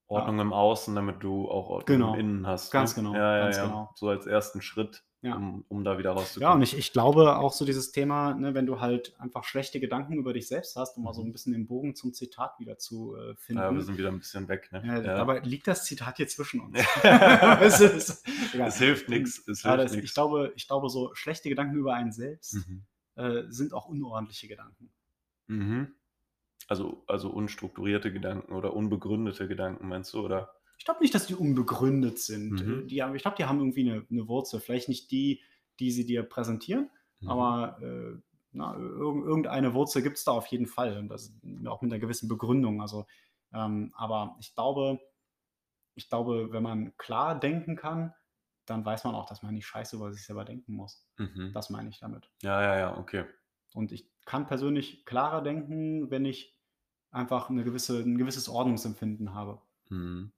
Speaker 1: Ordnung im Außen, damit du auch Ordnung
Speaker 2: Genau.
Speaker 1: im Innen hast.
Speaker 2: Ganz
Speaker 1: ne?
Speaker 2: genau,
Speaker 1: Ja, ja,
Speaker 2: ganz
Speaker 1: ja.
Speaker 2: genau.
Speaker 1: So als ersten Schritt,
Speaker 2: Ja.
Speaker 1: um, um da wieder rauszukommen.
Speaker 2: Ja, und ich, ich glaube auch so dieses Thema, ne, wenn du halt einfach schlechte Gedanken über dich selbst hast, um mal so ein bisschen den Bogen zum Zitat wieder zu äh, finden.
Speaker 1: Ja, wir sind wieder ein bisschen weg. Ne?
Speaker 2: Ja,
Speaker 1: Ja.
Speaker 2: Aber liegt das Zitat hier zwischen uns? (laughs) (laughs) es, ist,
Speaker 1: es hilft nichts.
Speaker 2: Ich, glaube, ich glaube, so schlechte Gedanken über einen selbst
Speaker 1: Mhm.
Speaker 2: äh, sind auch unordentliche Gedanken.
Speaker 1: Mhm. Also, also unstrukturierte Gedanken oder unbegründete Gedanken, meinst du? Oder?
Speaker 2: Ich glaube nicht, dass die unbegründet sind.
Speaker 1: Mhm.
Speaker 2: Äh, Die haben, ich glaube, die haben irgendwie eine, eine Wurzel. Vielleicht nicht die, die sie dir präsentieren,
Speaker 1: Mhm.
Speaker 2: aber äh, na, irg irgendeine Wurzel gibt es da auf jeden Fall. Und das auch mit einer gewissen Begründung. Also, ähm, aber ich glaube, ich glaube, wenn man klar denken kann, dann weiß man auch, dass man nicht scheiße über sich selber denken muss.
Speaker 1: Mhm.
Speaker 2: Das meine ich damit.
Speaker 1: Ja, ja, ja, okay.
Speaker 2: Und ich kann persönlich klarer denken, wenn ich einfach eine gewisse, ein gewisses Ordnungsempfinden habe.
Speaker 1: Mhm.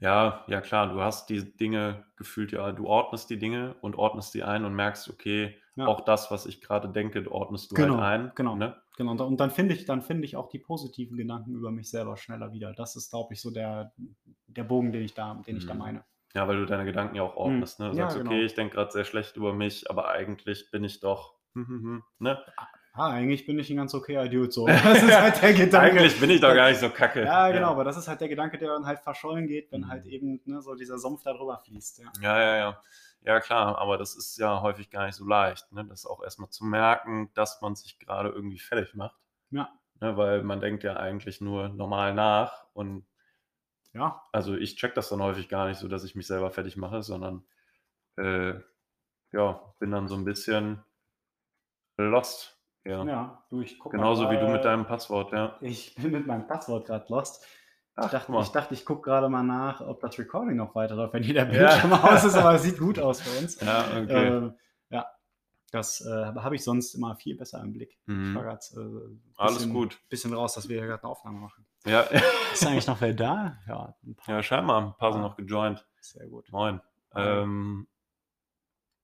Speaker 1: Ja, ja klar, du hast die Dinge gefühlt, ja, du ordnest die Dinge und ordnest die ein und merkst, okay,
Speaker 2: Ja.
Speaker 1: auch das, was ich gerade denke, ordnest du
Speaker 2: Genau,
Speaker 1: halt ein.
Speaker 2: genau.
Speaker 1: Ne?
Speaker 2: Genau, und da- und dann finde ich, dann finde ich auch die positiven Gedanken über mich selber schneller wieder. Das ist, glaube ich, so der, der Bogen, den ich da, den ich da
Speaker 1: Mhm.
Speaker 2: meine.
Speaker 1: Ja, weil du deine Gedanken ja auch ordnest. Ne? Du
Speaker 2: Ja,
Speaker 1: sagst,
Speaker 2: genau.
Speaker 1: okay, ich denke gerade sehr schlecht über mich, aber eigentlich bin ich doch. hm, hm, hm, ne?
Speaker 2: Ah, eigentlich bin ich ein ganz okayer Dude so. (laughs) Das ist halt der Gedanke.
Speaker 1: Eigentlich bin ich doch gar nicht so kacke.
Speaker 2: Ja, genau, aber das ist halt der Gedanke, der dann halt verschollen geht, wenn
Speaker 1: Mhm.
Speaker 2: halt eben ne, so dieser Sumpf da drüber fließt. Ja.
Speaker 1: Ja, ja, ja. Ja, klar, aber das ist ja häufig gar nicht so leicht, ne? Das auch erstmal zu merken, dass man sich gerade irgendwie fertig macht.
Speaker 2: Ja.
Speaker 1: Ne? Weil man denkt ja eigentlich nur normal nach und
Speaker 2: ja,
Speaker 1: also ich check das dann häufig gar nicht so, dass ich mich selber fertig mache, sondern äh, ja, bin dann so ein bisschen lost. Ja.
Speaker 2: ja, du, ich guck mal
Speaker 1: Genauso wie du mit deinem Passwort, ja.
Speaker 2: Ich (laughs) bin mit meinem Passwort gerade lost.
Speaker 1: Ach,
Speaker 2: Ich dachte,
Speaker 1: mal.
Speaker 2: ich, dachte, ich gucke gerade mal nach, ob das Recording noch weiterläuft, wenn hier der
Speaker 1: Ja.
Speaker 2: Bildschirm (laughs) aus ist, aber es sieht gut aus für uns.
Speaker 1: Ja, okay.
Speaker 2: Ähm, ja, das äh, habe ich sonst immer viel besser im Blick. Ich war
Speaker 1: mhm.
Speaker 2: gerade äh,
Speaker 1: Alles gut.
Speaker 2: bisschen raus, dass wir hier gerade eine Aufnahme machen.
Speaker 1: Ja. (laughs)
Speaker 2: Ist eigentlich noch wer da? Ja, ein
Speaker 1: ja, scheinbar. Ein paar sind noch gejoint.
Speaker 2: Sehr gut.
Speaker 1: Moin. Ähm,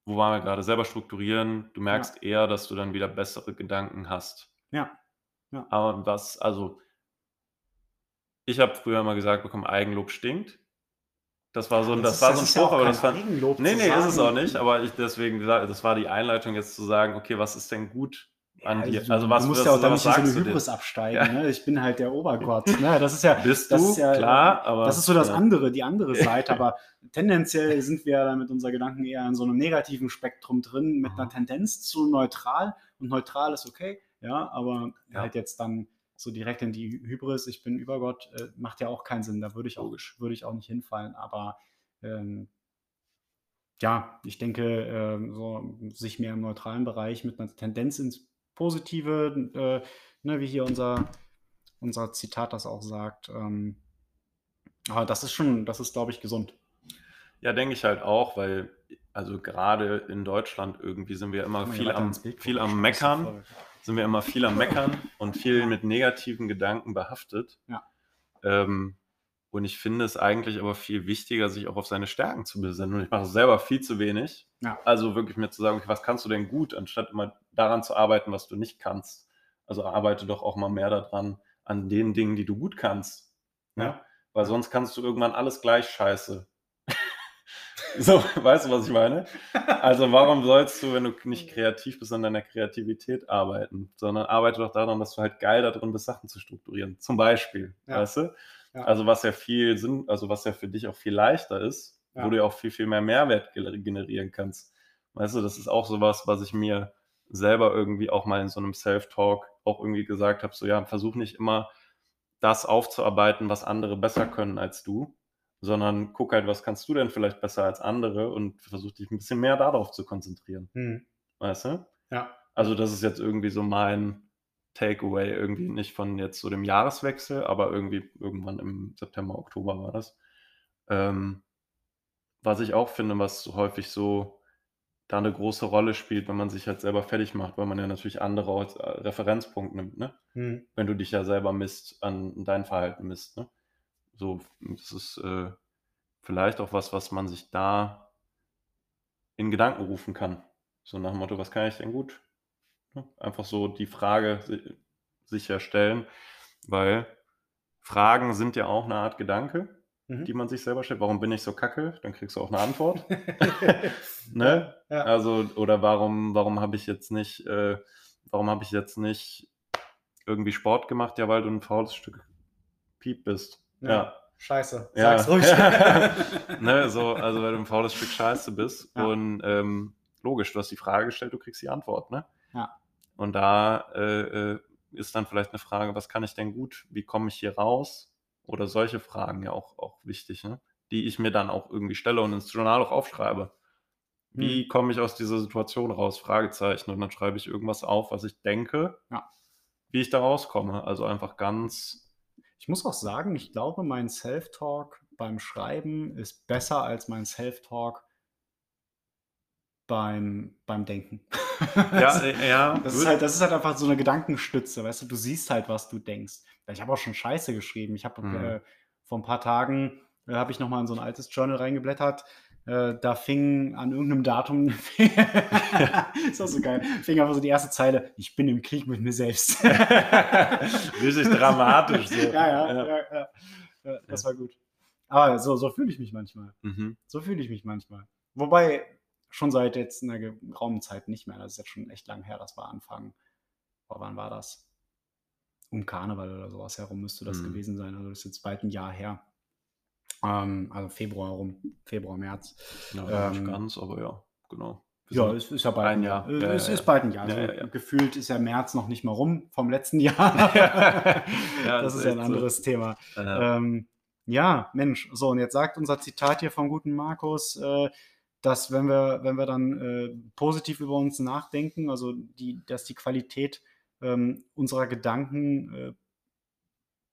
Speaker 1: wo waren wir gerade? Selber strukturieren. Du merkst eher, dass du dann wieder bessere Gedanken hast.
Speaker 2: Ja. Ja.
Speaker 1: Aber was, also, ich habe früher immer gesagt bekommen, Eigenlob stinkt. Das war so ein, das,
Speaker 2: ist-
Speaker 1: war so ein
Speaker 2: ja
Speaker 1: Spruch,
Speaker 2: auch
Speaker 1: aber das fand.
Speaker 2: Eigenlob
Speaker 1: Nee, nee, ist es auch nicht, aber ich deswegen gesagt, das war die Einleitung jetzt zu sagen, okay, was ist denn gut an
Speaker 2: Ja,
Speaker 1: dir?
Speaker 2: du,
Speaker 1: Also was
Speaker 2: du musst ja auch dann
Speaker 1: was
Speaker 2: nicht in so eine? Hybris absteigen.
Speaker 1: Ja.
Speaker 2: Ne? Ich bin halt der Obergott. Ne? Das ist ja, (laughs)
Speaker 1: Bist
Speaker 2: das
Speaker 1: du,
Speaker 2: ist ja,
Speaker 1: klar, aber.
Speaker 2: Das ist so das andere, die andere (laughs) Seite, aber tendenziell sind wir dann mit unseren Gedanken eher in so einem negativen Spektrum drin, mit einer. Tendenz zu neutral und neutral ist okay, ja, aber halt jetzt dann so direkt in die Hybris, ich bin Übergott, äh, macht ja auch keinen Sinn, da würde ich auch, würde ich auch nicht hinfallen, aber ähm, ja, ich denke, ähm, so sich mehr im neutralen Bereich mit einer Tendenz ins Positive, äh, ne, wie hier unser, unser Zitat das auch sagt, ähm, aber das ist schon, das ist, glaube ich, gesund.
Speaker 1: Ja, denke ich halt auch, weil, also gerade in Deutschland irgendwie sind wir immer viel am, viel am Meckern, sind wir immer viel am Meckern und viel mit negativen Gedanken behaftet.
Speaker 2: Ja.
Speaker 1: Ähm, und ich finde es eigentlich aber viel wichtiger, sich auch auf seine Stärken zu besinnen. Und ich mache es selber viel zu wenig.
Speaker 2: Ja.
Speaker 1: Also wirklich mir zu sagen, okay, was kannst du denn gut, anstatt immer daran zu arbeiten, was du nicht kannst. Also arbeite doch auch mal mehr daran, an den Dingen, die du gut kannst.
Speaker 2: Ja.
Speaker 1: Weil sonst kannst du irgendwann alles gleich scheiße. So, weißt du, was ich meine? Also warum sollst du, wenn du nicht kreativ bist, an deiner Kreativität arbeiten, sondern arbeite doch daran, dass du halt geil da drin bist, Sachen zu strukturieren. Zum Beispiel,
Speaker 2: Ja.
Speaker 1: weißt du?
Speaker 2: Ja.
Speaker 1: Also was ja viel Sinn, also was ja für dich auch viel leichter ist,
Speaker 2: Ja.
Speaker 1: wo du ja auch viel, viel mehr Mehrwert gener- generieren kannst. Weißt du, das ist auch sowas, was ich mir selber irgendwie auch mal in so einem Self-Talk auch irgendwie gesagt habe, so ja, versuch nicht immer das aufzuarbeiten, was andere besser können als du, sondern guck halt, was kannst du denn vielleicht besser als andere und versuch dich ein bisschen mehr darauf zu konzentrieren,
Speaker 2: Hm.
Speaker 1: weißt du?
Speaker 2: Ja.
Speaker 1: Also das ist jetzt irgendwie so mein Takeaway, irgendwie nicht von jetzt so dem Jahreswechsel, aber irgendwie irgendwann im September, Oktober war das. Ähm, was ich auch finde, was häufig so da eine große Rolle spielt, wenn man sich halt selber fertig macht, weil man ja natürlich andere als äh, Referenzpunkt nimmt, ne?
Speaker 2: Hm.
Speaker 1: Wenn du dich ja selber misst, an dein Verhalten misst, ne? So, das ist äh, vielleicht auch was, was man sich da in Gedanken rufen kann. So nach dem Motto, was kann ich denn gut? Ne? Einfach so die Frage si- sicher stellen, weil Fragen sind ja auch eine Art Gedanke,
Speaker 2: Mhm.
Speaker 1: die man sich selber stellt. Warum bin ich so kacke? Dann kriegst du auch eine Antwort. (laughs) ne?
Speaker 2: Ja.
Speaker 1: Also, oder warum, warum habe ich jetzt nicht, äh, warum habe ich jetzt nicht irgendwie Sport gemacht? Ja, weil du ein faules Stück Piep bist.
Speaker 2: Ja.
Speaker 1: Ja.
Speaker 2: Scheiße.
Speaker 1: Ja.
Speaker 2: Sag's ruhig. (laughs)
Speaker 1: ne, so, (laughs) also weil du ein faules Stück Scheiße bist.
Speaker 2: Ja.
Speaker 1: Und ähm, logisch, du hast die Frage gestellt, du kriegst die Antwort, ne?
Speaker 2: Ja.
Speaker 1: Und da äh, äh, ist dann vielleicht eine Frage, was kann ich denn gut? Wie komme ich hier raus? Oder solche Fragen ja auch, auch wichtig, ne? Die ich mir dann auch irgendwie stelle und ins Journal auch aufschreibe. Wie komme ich aus dieser Situation raus? Fragezeichen. Und dann schreibe ich irgendwas auf, was ich denke,
Speaker 2: Ja.
Speaker 1: wie ich da rauskomme. Also einfach ganz,
Speaker 2: Ich muss auch sagen, ich glaube, mein Self-Talk beim Schreiben ist besser als mein Self-Talk beim, beim Denken. (laughs)
Speaker 1: ja, äh, ja,
Speaker 2: Das ist, halt, das ist halt einfach so eine Gedankenstütze, weißt du, du siehst halt, was du denkst. Ich habe auch schon Scheiße geschrieben. Ich habe
Speaker 1: Mhm.
Speaker 2: äh, vor ein paar Tagen, äh, habe ich nochmal in so ein altes Journal reingeblättert. Äh, da fing an irgendeinem Datum, (laughs) ist auch so geil, fing einfach so die erste Zeile, ich bin im Krieg mit mir selbst. (laughs)
Speaker 1: Richtig dramatisch. So.
Speaker 2: ja, ja,
Speaker 1: Ja.
Speaker 2: ja, ja. Das war gut. Aber so, so fühle ich mich manchmal.
Speaker 1: Mhm.
Speaker 2: So fühle ich mich manchmal. Wobei schon seit jetzt einer geraumen Zeit nicht mehr. Das ist jetzt schon echt lang her, dass wir anfangen. Aber wann war das? Um Karneval oder sowas herum müsste das
Speaker 1: Mhm.
Speaker 2: gewesen sein. Also das ist jetzt bald ein Jahr her. Ähm, also Februar rum. Februar, März.
Speaker 1: Ja,
Speaker 2: Ähm,
Speaker 1: nicht ganz, aber ja, genau. Wir
Speaker 2: Ja, es ist ja bald
Speaker 1: ein Jahr.
Speaker 2: Jahr.
Speaker 1: Ja,
Speaker 2: es ist bald ein Jahr.
Speaker 1: Ja,
Speaker 2: Also
Speaker 1: ja, ja.
Speaker 2: Gefühlt ist ja März noch nicht mal rum vom letzten Jahr. (laughs) (laughs)
Speaker 1: Ja,
Speaker 2: das
Speaker 1: ist
Speaker 2: ja ein
Speaker 1: echt so.
Speaker 2: anderes Thema.
Speaker 1: äh,
Speaker 2: Ähm, ja, Mensch, so und jetzt sagt unser Zitat hier vom guten Markus, äh, dass wenn wir, wenn wir dann äh, positiv über uns nachdenken, also die, dass die Qualität ähm, unserer Gedanken äh,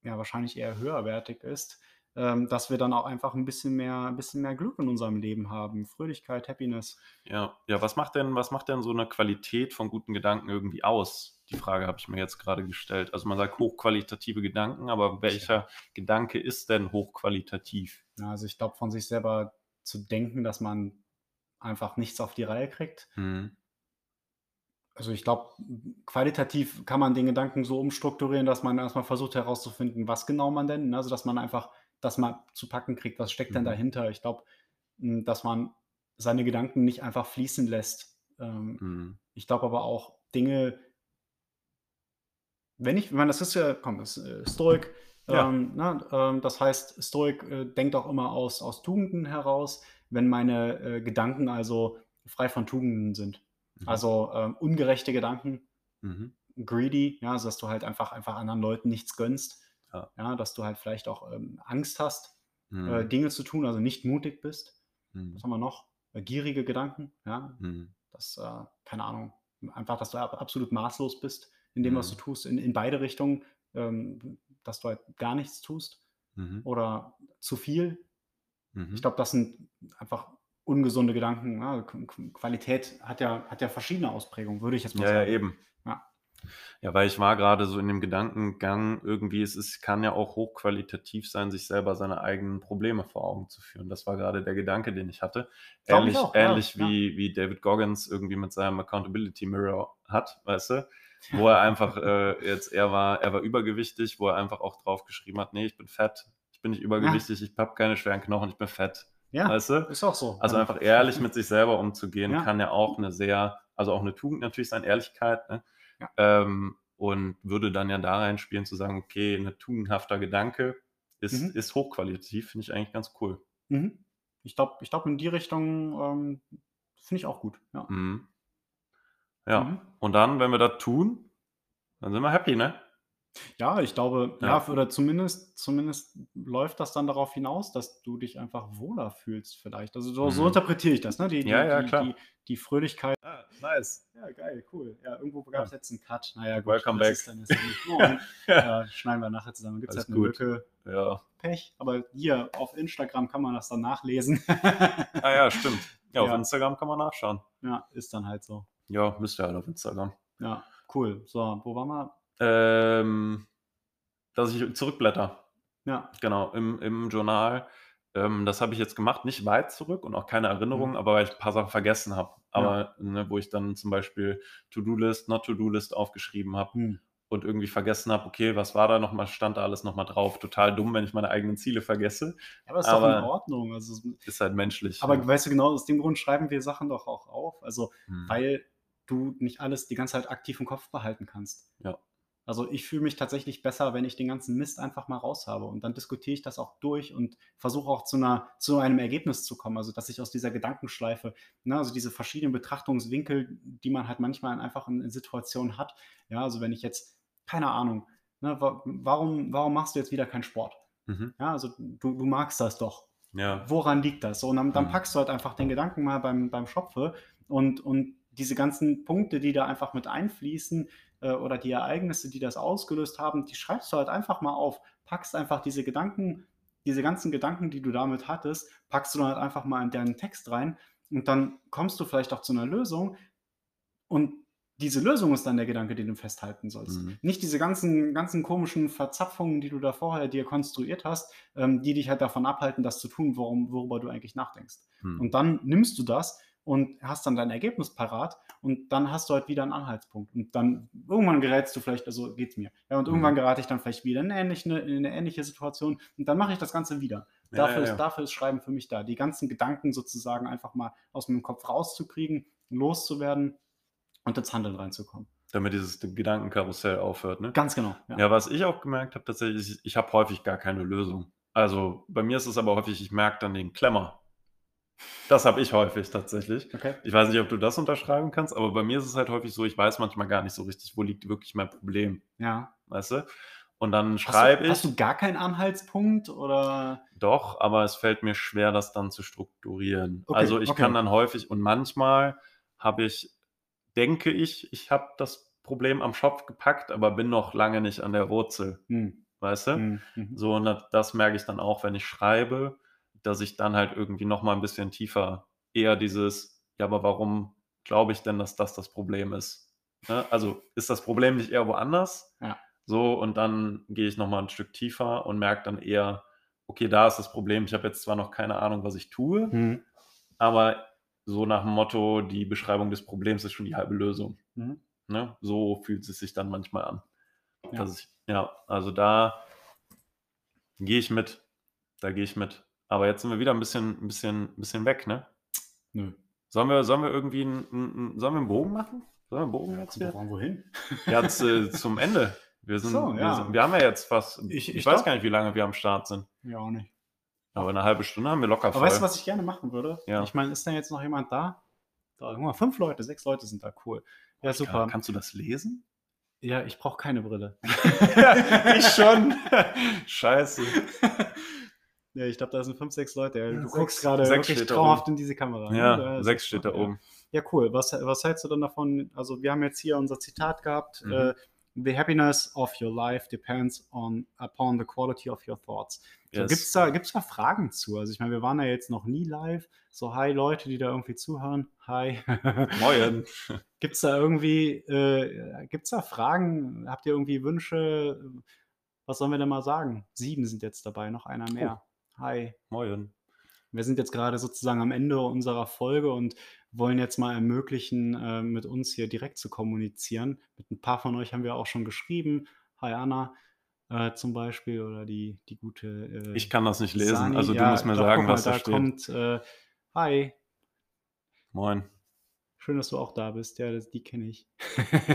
Speaker 2: ja wahrscheinlich eher höherwertig ist, ähm, dass wir dann auch einfach ein bisschen mehr, ein bisschen mehr Glück in unserem Leben haben, Fröhlichkeit, Happiness.
Speaker 1: ja, ja, was macht denn, was macht denn so eine Qualität von guten Gedanken irgendwie aus? Die Frage habe ich mir jetzt gerade gestellt. Also man sagt hochqualitative Gedanken, aber welcher Gedanke ist denn hochqualitativ?
Speaker 2: Ja, also ich glaube, von sich selber zu denken, dass man einfach nichts auf die Reihe kriegt,
Speaker 1: Mhm.
Speaker 2: Also ich glaube, qualitativ kann man den Gedanken so umstrukturieren, dass man erstmal versucht herauszufinden, was genau man denn, ne? also dass man einfach das mal zu packen kriegt, was steckt denn
Speaker 1: Mhm.
Speaker 2: dahinter. Ich glaube, m, dass man seine Gedanken nicht einfach fließen lässt. Ähm,
Speaker 1: Mhm.
Speaker 2: ich glaube aber auch Dinge, wenn ich, ich meine, das ist ja, komm, das ist äh, Stoik,
Speaker 1: Ja.
Speaker 2: ähm, ne, ähm, das heißt, Stoik äh, denkt auch immer aus, aus Tugenden heraus, wenn meine äh, Gedanken also frei von Tugenden sind.
Speaker 1: Mhm.
Speaker 2: Also ähm, ungerechte Gedanken,
Speaker 1: Mhm.
Speaker 2: greedy, ja, also dass du halt einfach, einfach anderen Leuten nichts gönnst.
Speaker 1: Ja.
Speaker 2: dass du halt vielleicht auch ähm, Angst hast, äh,
Speaker 1: Mhm.
Speaker 2: Dinge zu tun, also nicht mutig bist.
Speaker 1: Mhm.
Speaker 2: Was haben wir noch? Äh, gierige Gedanken, ja,
Speaker 1: Mhm.
Speaker 2: das, äh, keine Ahnung, einfach, dass du ab- absolut maßlos bist in dem, was du
Speaker 1: Mhm.
Speaker 2: tust, in, in beide Richtungen, ähm, dass du halt gar nichts tust
Speaker 1: Mhm.
Speaker 2: oder zu viel.
Speaker 1: Mhm.
Speaker 2: Ich glaube, das sind einfach ungesunde Gedanken. Ja? Qu- Qu- Qualität hat ja, hat ja verschiedene Ausprägungen, würde ich jetzt mal
Speaker 1: Ja, ja,
Speaker 2: sagen.
Speaker 1: eben.
Speaker 2: Ja.
Speaker 1: Ja, weil ich war gerade so in dem Gedankengang, irgendwie, es ist, kann ja auch hochqualitativ sein, sich selber seine eigenen Probleme vor Augen zu führen. Das war gerade der Gedanke, den ich hatte.
Speaker 2: Glaub ich
Speaker 1: Ähnlich,
Speaker 2: auch, ja,
Speaker 1: ähnlich
Speaker 2: ja.
Speaker 1: wie, wie David Goggins irgendwie mit seinem Accountability Mirror hat, weißt du? Wo er einfach (laughs) äh, jetzt, er war, er war übergewichtig, wo er einfach auch drauf geschrieben hat, nee, ich bin fett, ich bin nicht übergewichtig, ich habe keine schweren Knochen, ich bin fett.
Speaker 2: Ja,
Speaker 1: weißt du?
Speaker 2: ist auch so.
Speaker 1: Also
Speaker 2: Ja.
Speaker 1: einfach ehrlich mit sich selber umzugehen,
Speaker 2: Ja.
Speaker 1: kann ja auch eine sehr, also auch eine Tugend natürlich sein, Ehrlichkeit, ne?
Speaker 2: Ja.
Speaker 1: Ähm, und würde dann ja da reinspielen, zu sagen, okay, ein tugendhafter Gedanke ist,
Speaker 2: Mhm.
Speaker 1: ist hochqualitativ, finde ich eigentlich ganz cool.
Speaker 2: Mhm. Ich glaube, ich glaub, in die Richtung ähm, finde ich auch gut. Ja.
Speaker 1: Mhm. Ja,
Speaker 2: Mhm.
Speaker 1: und dann, wenn wir das tun, dann sind wir happy, ne?
Speaker 2: Ja, ich glaube, ja,
Speaker 1: Ja.
Speaker 2: oder zumindest, zumindest läuft das dann darauf hinaus, dass du dich einfach wohler fühlst, vielleicht. Also so, so
Speaker 1: Mhm.
Speaker 2: interpretiere ich das, ne? Die, die,
Speaker 1: Ja, ja,
Speaker 2: die. Die, die Fröhlichkeit.
Speaker 1: Nice.
Speaker 2: Ja, geil, cool. Ja, irgendwo gab es
Speaker 1: Ja.
Speaker 2: jetzt einen Cut. Naja, gut.
Speaker 1: Welcome back.
Speaker 2: Ist dann jetzt nicht Moin. ja, schneiden wir nachher zusammen. Gibt es halt eine
Speaker 1: gut.
Speaker 2: Lücke.
Speaker 1: Ja.
Speaker 2: Pech. Aber hier auf Instagram kann man das dann nachlesen.
Speaker 1: Ah ja, stimmt. (laughs) Ja, auf
Speaker 2: Ja.
Speaker 1: Instagram kann man nachschauen.
Speaker 2: ja, ist dann halt so.
Speaker 1: Ja, müsst ihr halt auf Instagram.
Speaker 2: Ja, cool. So, wo waren wir?
Speaker 1: Ähm, dass ich zurückblätter.
Speaker 2: Ja,
Speaker 1: Genau, im, im Journal. Ähm, das habe ich jetzt gemacht, nicht weit zurück und auch keine Erinnerungen,
Speaker 2: Mhm.
Speaker 1: aber weil ich ein paar Sachen vergessen habe. Aber ne, wo ich dann zum Beispiel To-Do-List, Not-To-Do-List aufgeschrieben habe
Speaker 2: hm.
Speaker 1: und irgendwie vergessen habe, okay, was war da nochmal, stand da alles nochmal drauf. Total dumm, wenn ich meine eigenen Ziele vergesse.
Speaker 2: aber ist doch in
Speaker 1: Aber-
Speaker 2: Ordnung. Also, es-
Speaker 1: Ist halt menschlich.
Speaker 2: aber
Speaker 1: ja.
Speaker 2: weißt du, genau aus dem Grund schreiben wir Sachen doch auch auf. Also,
Speaker 1: Hm.
Speaker 2: weil du nicht alles die ganze Zeit aktiv im Kopf behalten kannst.
Speaker 1: Ja.
Speaker 2: Also ich fühle mich tatsächlich besser, wenn ich den ganzen Mist einfach mal raus habe und dann diskutiere ich das auch durch und versuche auch zu, einer, zu einem Ergebnis zu kommen. Also dass ich aus dieser Gedankenschleife, ne, also diese verschiedenen Betrachtungswinkel, die man halt manchmal einfach in, in Situationen hat. Ja, also wenn ich jetzt, keine Ahnung, ne, wa warum, warum machst du jetzt wieder keinen Sport?
Speaker 1: Mhm.
Speaker 2: Ja, also du, du magst das doch
Speaker 1: Ja.
Speaker 2: woran liegt das? So, und dann, dann
Speaker 1: Mhm.
Speaker 2: packst du halt einfach den Gedanken mal beim, beim Schopfe und, und diese ganzen Punkte, die da einfach mit einfließen äh, oder die Ereignisse, die das ausgelöst haben, die schreibst du halt einfach mal auf, packst einfach diese Gedanken, diese ganzen Gedanken, die du damit hattest, packst du dann halt einfach mal in deinen Text rein und dann kommst du vielleicht auch zu einer Lösung und diese Lösung ist dann der Gedanke, den du festhalten sollst.
Speaker 1: Mhm.
Speaker 2: Nicht diese ganzen, ganzen komischen Verzapfungen, die du da vorher dir konstruiert hast, ähm, die dich halt davon abhalten, das zu tun, worum, worüber du eigentlich nachdenkst.
Speaker 1: Hm.
Speaker 2: Und dann nimmst du das und hast dann dein Ergebnis parat und dann hast du halt wieder einen Anhaltspunkt. Und dann irgendwann gerätst du vielleicht, also geht's mir. Ja, und irgendwann
Speaker 1: Mhm.
Speaker 2: gerate ich dann vielleicht wieder in eine ähnliche, in eine ähnliche Situation und dann mache ich das Ganze wieder.
Speaker 1: Ja,
Speaker 2: dafür,
Speaker 1: ja,
Speaker 2: Ist,
Speaker 1: ja.
Speaker 2: dafür ist Schreiben für mich da. Die ganzen Gedanken sozusagen einfach mal aus meinem Kopf rauszukriegen, loszuwerden und ins Handeln reinzukommen.
Speaker 1: Damit dieses Gedankenkarussell aufhört, ne?
Speaker 2: Ganz genau.
Speaker 1: Ja, was ich auch gemerkt habe, tatsächlich, ich, ich habe häufig gar keine Lösung. Also bei mir ist es aber häufig, ich merke dann den Klemmer. Das habe ich häufig tatsächlich.
Speaker 2: Okay.
Speaker 1: Ich weiß nicht, ob du das unterschreiben kannst, aber bei mir ist es halt häufig so, ich weiß manchmal gar nicht so richtig, wo liegt wirklich mein Problem,
Speaker 2: Ja.
Speaker 1: weißt du? Und dann schreibe ich,
Speaker 2: hast du gar keinen Anhaltspunkt oder?
Speaker 1: doch, aber es fällt mir schwer, das dann zu strukturieren.
Speaker 2: Okay,
Speaker 1: also ich
Speaker 2: okay.
Speaker 1: kann dann häufig und manchmal habe ich, denke ich, ich habe das Problem am Schopf gepackt, aber bin noch lange nicht an der Wurzel,
Speaker 2: Hm,
Speaker 1: weißt du?
Speaker 2: hm, hm.
Speaker 1: So, und das merke ich dann auch, wenn ich schreibe, dass ich dann halt irgendwie noch mal ein bisschen tiefer eher dieses, ja, aber warum glaube ich denn, dass das das Problem ist? Ne? Also ist das Problem nicht eher woanders?
Speaker 2: Ja.
Speaker 1: So, und dann gehe ich noch mal ein Stück tiefer und merke dann eher, okay, da ist das Problem. Ich habe jetzt zwar noch keine Ahnung, was ich tue,
Speaker 2: Hm,
Speaker 1: aber so nach dem Motto, die Beschreibung des Problems ist schon die halbe Lösung.
Speaker 2: hm.
Speaker 1: Ne? So fühlt es sich dann manchmal an.
Speaker 2: Ja.
Speaker 1: Dass ich, ja, also da gehe ich mit. Da gehe ich mit. Aber jetzt sind wir wieder ein bisschen, ein bisschen, ein bisschen weg, ne?
Speaker 2: Nö.
Speaker 1: Sollen wir, sollen wir irgendwie einen, einen, sollen wir einen Bogen machen? Sollen wir einen Bogen jetzt hier?
Speaker 2: drauf an, wohin?
Speaker 1: Ja, zu, zum Ende. Wir, sind,
Speaker 2: So,
Speaker 1: wir,
Speaker 2: ja.
Speaker 1: sind, wir haben ja jetzt fast,
Speaker 2: Ich-
Speaker 1: ich,
Speaker 2: ich
Speaker 1: weiß gar nicht, wie lange wir am Start sind.
Speaker 2: Ja, auch nicht.
Speaker 1: Aber eine halbe Stunde haben wir locker
Speaker 2: Aber
Speaker 1: voll.
Speaker 2: weißt du, was ich gerne machen würde?
Speaker 1: Ja.
Speaker 2: Ich meine, ist denn jetzt noch jemand da? Da, guck mal, fünf Leute, sechs Leute sind da, cool. Ja, super.
Speaker 1: Kann, kannst du das lesen?
Speaker 2: Ja, ich brauche keine Brille. (laughs) (laughs)
Speaker 1: ich schon. Scheiße. (laughs)
Speaker 2: ja, ich glaube, da sind fünf, sechs Leute. Ja, Du
Speaker 1: Sechs-
Speaker 2: guckst gerade wirklich traumhaft in diese Kamera. ne?
Speaker 1: Ja,
Speaker 2: das
Speaker 1: sechs steht da oben.
Speaker 2: Ja, cool. Was, was hältst du denn davon? Also, wir haben jetzt hier unser Zitat gehabt.
Speaker 1: Mhm.
Speaker 2: Äh, The happiness of your life depends on upon the quality of your thoughts. So,
Speaker 1: Yes.
Speaker 2: Gibt es da, gibt's da Fragen zu? Also, ich meine, wir waren ja jetzt noch nie live. So, hi Leute, die da irgendwie zuhören. Hi. (laughs)
Speaker 1: Moin.
Speaker 2: Gibt es da irgendwie, äh, gibt es da Fragen? Habt ihr irgendwie Wünsche? Was sollen wir denn mal sagen? Sieben sind jetzt dabei, noch einer mehr. Hi.
Speaker 1: Moin.
Speaker 2: Wir sind jetzt gerade sozusagen am Ende unserer Folge und wollen jetzt mal ermöglichen, äh, mit uns hier direkt zu kommunizieren. Mit ein paar von euch haben wir auch schon geschrieben. Hi Anna. äh, zum Beispiel oder die, die gute. Äh,
Speaker 1: Ich kann das nicht lesen,
Speaker 2: Sani.
Speaker 1: also du
Speaker 2: Ja,
Speaker 1: musst mir
Speaker 2: doch,
Speaker 1: sagen,
Speaker 2: mal,
Speaker 1: was da
Speaker 2: da
Speaker 1: steht.
Speaker 2: kommt. Äh, hi,
Speaker 1: Moin.
Speaker 2: schön, dass du auch da bist. Ja, das, die kenne ich. (laughs)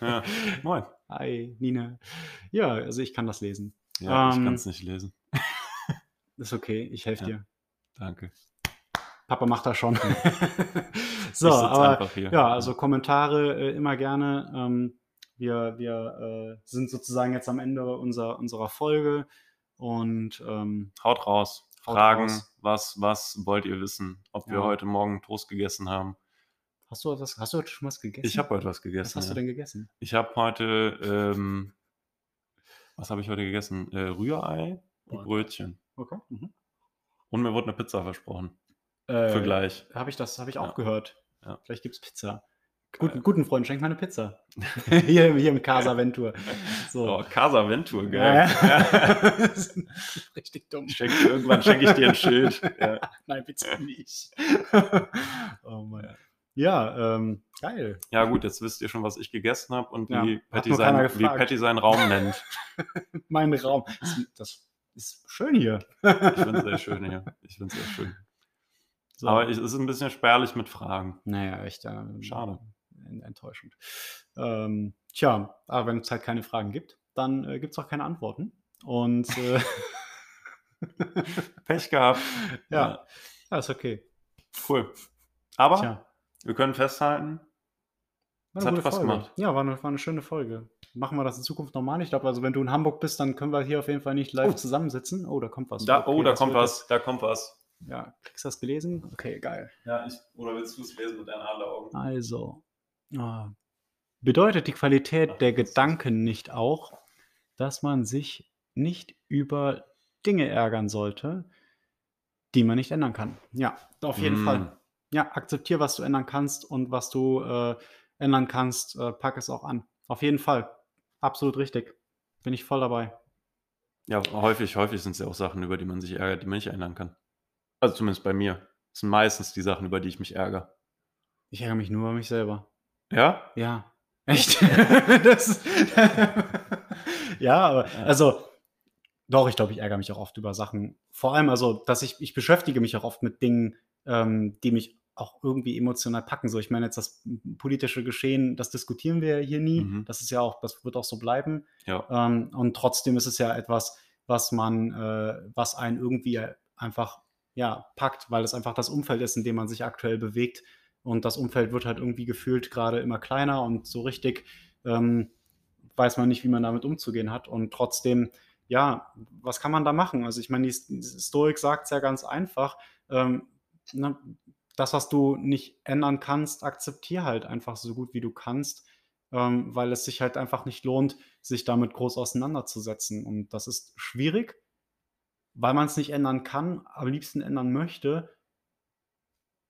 Speaker 1: Ja, (laughs) moin.
Speaker 2: Hi, Nina. Ja, also ich kann das lesen.
Speaker 1: Ja, ich
Speaker 2: Ähm,
Speaker 1: kann es nicht lesen.
Speaker 2: Ist okay, ich helfe
Speaker 1: Ja.
Speaker 2: dir.
Speaker 1: Danke.
Speaker 2: Papa macht das schon. (laughs) so, aber ja, also Kommentare äh, immer gerne. Ähm, wir wir äh, sind sozusagen jetzt am Ende unserer, unserer Folge und ähm,
Speaker 1: Haut raus.
Speaker 2: Haut
Speaker 1: Fragen,
Speaker 2: raus.
Speaker 1: was, was wollt ihr wissen? Ob wir
Speaker 2: Ja.
Speaker 1: heute Morgen Toast gegessen haben.
Speaker 2: hast du etwas, hast du heute schon was gegessen?
Speaker 1: Ich habe heute was gegessen.
Speaker 2: Was hast
Speaker 1: ja.
Speaker 2: du denn gegessen?
Speaker 1: Ich habe heute, ähm, was habe ich heute gegessen? Äh, Rührei und. Brötchen.
Speaker 2: Okay. Mhm.
Speaker 1: Und mir wurde eine Pizza versprochen.
Speaker 2: Äh,
Speaker 1: Für gleich.
Speaker 2: Habe ich das, habe ich
Speaker 1: Ja.
Speaker 2: auch gehört.
Speaker 1: Ja.
Speaker 2: Vielleicht gibt es Pizza. Guten, guten Freund, schenk mal eine Pizza. (laughs) hier, hier im Casa Ventur. So.
Speaker 1: Oh, Casa Ventur,
Speaker 2: Ja,
Speaker 1: geil.
Speaker 2: ja. (laughs) Richtig dumm.
Speaker 1: Schenk, irgendwann schenke ich dir ein Schild. Ja. (laughs)
Speaker 2: Nein, bitte nicht. oh Mann. Ja, ähm, geil.
Speaker 1: ja, gut, jetzt wisst ihr schon, was ich gegessen habe und
Speaker 2: Ja,
Speaker 1: wie, Patty sein, wie. Patty seinen Raum nennt.
Speaker 2: Mein Raum. Das, das ist schön hier.
Speaker 1: Ich finde es sehr schön hier. Ich finde es sehr schön. (laughs)
Speaker 2: So.
Speaker 1: Aber es ist ein bisschen spärlich mit Fragen.
Speaker 2: naja, echt ähm,
Speaker 1: Schade.
Speaker 2: en- enttäuschend. Ähm, tja, aber wenn es halt keine Fragen gibt, dann äh, gibt es auch keine Antworten. Und äh, (laughs)
Speaker 1: Pech gehabt. (laughs)
Speaker 2: ja, ja, ist okay.
Speaker 1: Cool. Aber
Speaker 2: Tja,
Speaker 1: wir können festhalten, Es hat Spaß
Speaker 2: Folge.
Speaker 1: gemacht.
Speaker 2: Ja, war eine, war eine schöne Folge. Machen wir das in Zukunft normal? Ich glaube, also wenn du in Hamburg bist, dann können wir hier auf jeden Fall nicht live
Speaker 1: Oh.
Speaker 2: zusammensitzen. Oh, da kommt was.
Speaker 1: da,
Speaker 2: Okay,
Speaker 1: oh, da kommt was, da kommt was.
Speaker 2: Ja, kriegst du das gelesen? Okay, geil.
Speaker 1: Ja, ich, oder willst du es lesen mit deinen Adleraugen?
Speaker 2: Also, ah, bedeutet die Qualität der Gedanken nicht auch, dass man sich nicht über Dinge ärgern sollte, die man nicht ändern kann? Ja, auf jeden
Speaker 1: Mm.
Speaker 2: Fall. Ja, akzeptier, was du ändern kannst und was du äh, ändern kannst, äh, pack es auch an. Auf jeden Fall. Absolut richtig. Bin ich voll dabei.
Speaker 1: Ja, häufig, häufig sind es ja auch Sachen, über die man sich ärgert, die man nicht ändern kann. Also zumindest bei mir. Das sind meistens die Sachen, über die ich mich ärgere.
Speaker 2: Ich ärgere mich nur über mich selber.
Speaker 1: Ja?
Speaker 2: Ja. (laughs) Echt? das, (laughs) ja, aber also doch, ich glaube, ich ärgere mich auch oft über Sachen. Vor allem, also, dass ich, ich beschäftige mich auch oft mit Dingen, ähm, die mich auch irgendwie emotional packen. So, ich meine jetzt das politische Geschehen, das diskutieren wir hier nie.
Speaker 1: Mhm.
Speaker 2: Das ist ja auch, das wird auch so bleiben.
Speaker 1: Ja.
Speaker 2: Ähm, und trotzdem ist es ja etwas, was man, äh, was einen irgendwie einfach ja, packt, weil es einfach das Umfeld ist, in dem man sich aktuell bewegt. Und das Umfeld wird halt irgendwie gefühlt gerade immer kleiner und so richtig ähm, weiß man nicht, wie man damit umzugehen hat. Und trotzdem, ja, was kann man da machen? Also ich meine, die, Stoik sagt es ja ganz einfach. Ähm, ne, das, was du nicht ändern kannst, akzeptier halt einfach so gut wie du kannst, ähm, weil es sich halt einfach nicht lohnt, sich damit groß auseinanderzusetzen. Und das ist schwierig, weil man es nicht ändern kann, am liebsten ändern möchte.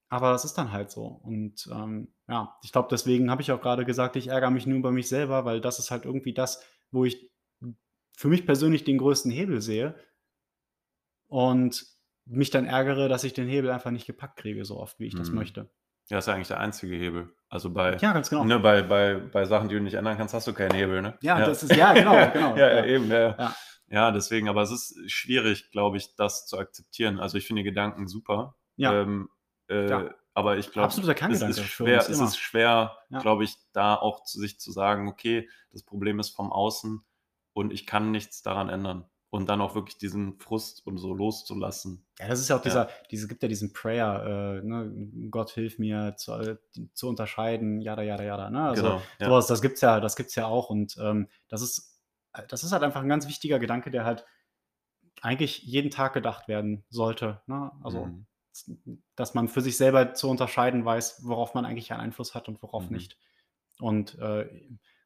Speaker 2: Aber das ist dann halt so. Und ähm, ja, ich glaube, deswegen habe ich auch gerade gesagt, ich ärgere mich nur über mich selber, weil das ist halt irgendwie das, wo ich für mich persönlich den größten Hebel sehe. Und mich dann ärgere, dass ich den Hebel einfach nicht gepackt kriege, so oft, wie ich das
Speaker 1: Mhm.
Speaker 2: möchte.
Speaker 1: Ja, ist ja eigentlich der einzige Hebel. Also bei,
Speaker 2: Ja, ganz genau.
Speaker 1: ne, bei, bei, bei Sachen, die du nicht ändern kannst, hast du keinen Hebel, ne?
Speaker 2: Ja, das ist, ja, genau, (laughs) genau.
Speaker 1: ja, ja,
Speaker 2: ja.
Speaker 1: eben, ja. ja.
Speaker 2: Ja.
Speaker 1: Ja, deswegen, aber es ist schwierig, glaube ich, das zu akzeptieren. Also ich finde Gedanken super.
Speaker 2: Ja.
Speaker 1: Ähm, äh,
Speaker 2: Ja.
Speaker 1: Aber ich glaube, es ist schwer, es ist schwer,
Speaker 2: Ja.
Speaker 1: glaube ich, da auch zu sich zu sagen, okay, das Problem ist vom Außen und ich kann nichts daran ändern. Und dann auch wirklich diesen Frust und so loszulassen.
Speaker 2: Ja, das ist ja auch
Speaker 1: Ja.
Speaker 2: dieser, diese gibt ja diesen Prayer, äh, ne, Gott hilf mir zu, äh, zu unterscheiden, jada, jada, jada. Ne? Also
Speaker 1: genau. Ja.
Speaker 2: sowas, das gibt's ja, das gibt's ja auch. Und ähm, das ist, das ist halt einfach ein ganz wichtiger Gedanke, der halt eigentlich jeden Tag gedacht werden sollte. Ne? Also,
Speaker 1: Mhm.
Speaker 2: dass man für sich selber zu unterscheiden weiß, worauf man eigentlich einen Einfluss hat und worauf
Speaker 1: Mhm.
Speaker 2: nicht. Und äh,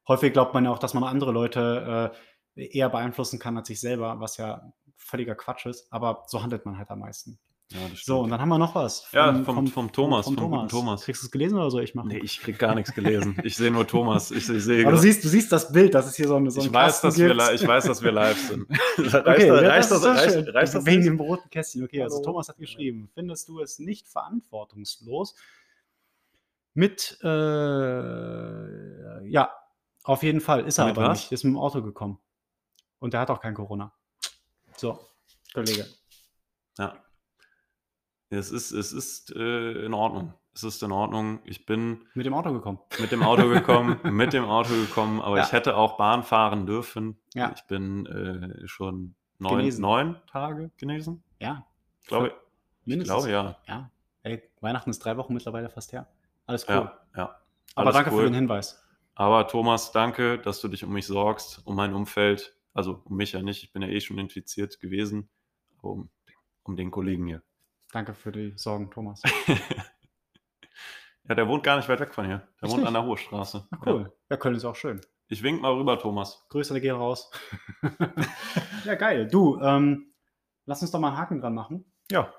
Speaker 2: häufig glaubt man ja auch, dass man andere Leute äh, eher beeinflussen kann als sich selber, was ja völliger Quatsch ist. Aber so handelt man halt am meisten.
Speaker 1: ja, das
Speaker 2: So, und dann haben wir noch was.
Speaker 1: Ja, vom- vom Thomas, vom guten Thomas.
Speaker 2: Kriegst du es gelesen oder soll ich machen?
Speaker 1: Nee, ich krieg gar nichts gelesen. Ich sehe nur Thomas. Ich, ich sehe
Speaker 2: Aber du siehst, du siehst das Bild, dass es hier so, eine, so
Speaker 1: ich,
Speaker 2: einen
Speaker 1: weiß, dass wir,
Speaker 2: gibt.
Speaker 1: li- ich weiß, dass wir live sind. (laughs) reicht
Speaker 2: Okay,
Speaker 1: das,
Speaker 2: ja,
Speaker 1: reicht das,
Speaker 2: ist
Speaker 1: reicht, reicht das
Speaker 2: Wegen dem roten Kästchen. Okay, also
Speaker 1: Hallo.
Speaker 2: Thomas hat geschrieben, findest du es nicht verantwortungslos, mit, äh, ja, auf jeden Fall, ist er
Speaker 1: Mit
Speaker 2: aber
Speaker 1: was?
Speaker 2: nicht, ist mit dem Auto gekommen. Und der hat auch kein Corona. So, Kollege.
Speaker 1: Ja. Es ist, es ist äh, in Ordnung. Es ist in Ordnung. Ich bin
Speaker 2: Mit dem Auto gekommen.
Speaker 1: mit dem Auto gekommen, (laughs) mit dem Auto gekommen, aber
Speaker 2: Ja.
Speaker 1: ich hätte auch Bahn fahren dürfen.
Speaker 2: Ja.
Speaker 1: Ich bin äh, schon neun,
Speaker 2: Genesen.
Speaker 1: neun Tage genesen.
Speaker 2: Ja,
Speaker 1: Ich glaube, ich
Speaker 2: mindestens.
Speaker 1: glaube ja.
Speaker 2: Ja, ey, Weihnachten ist drei Wochen mittlerweile fast her. Alles cool.
Speaker 1: Ja, ja.
Speaker 2: Aber
Speaker 1: alles
Speaker 2: danke
Speaker 1: cool.
Speaker 2: für den Hinweis.
Speaker 1: Aber Thomas, danke, dass du dich um mich sorgst, um mein Umfeld. Also um mich ja nicht, ich bin ja eh schon infiziert gewesen, aber um, um den Kollegen hier.
Speaker 2: Danke für die Sorgen, Thomas. (laughs)
Speaker 1: Ja, der wohnt gar nicht weit weg von hier. Der
Speaker 2: Echt
Speaker 1: wohnt
Speaker 2: nicht?
Speaker 1: an der Hohe Straße.
Speaker 2: Ah, cool. Ja, Köln ist auch schön.
Speaker 1: Ich wink mal rüber, Thomas.
Speaker 2: Grüße gehen raus. (laughs) (laughs) ja, geil. Du, ähm, lass uns doch mal einen Haken dran machen.
Speaker 1: Ja.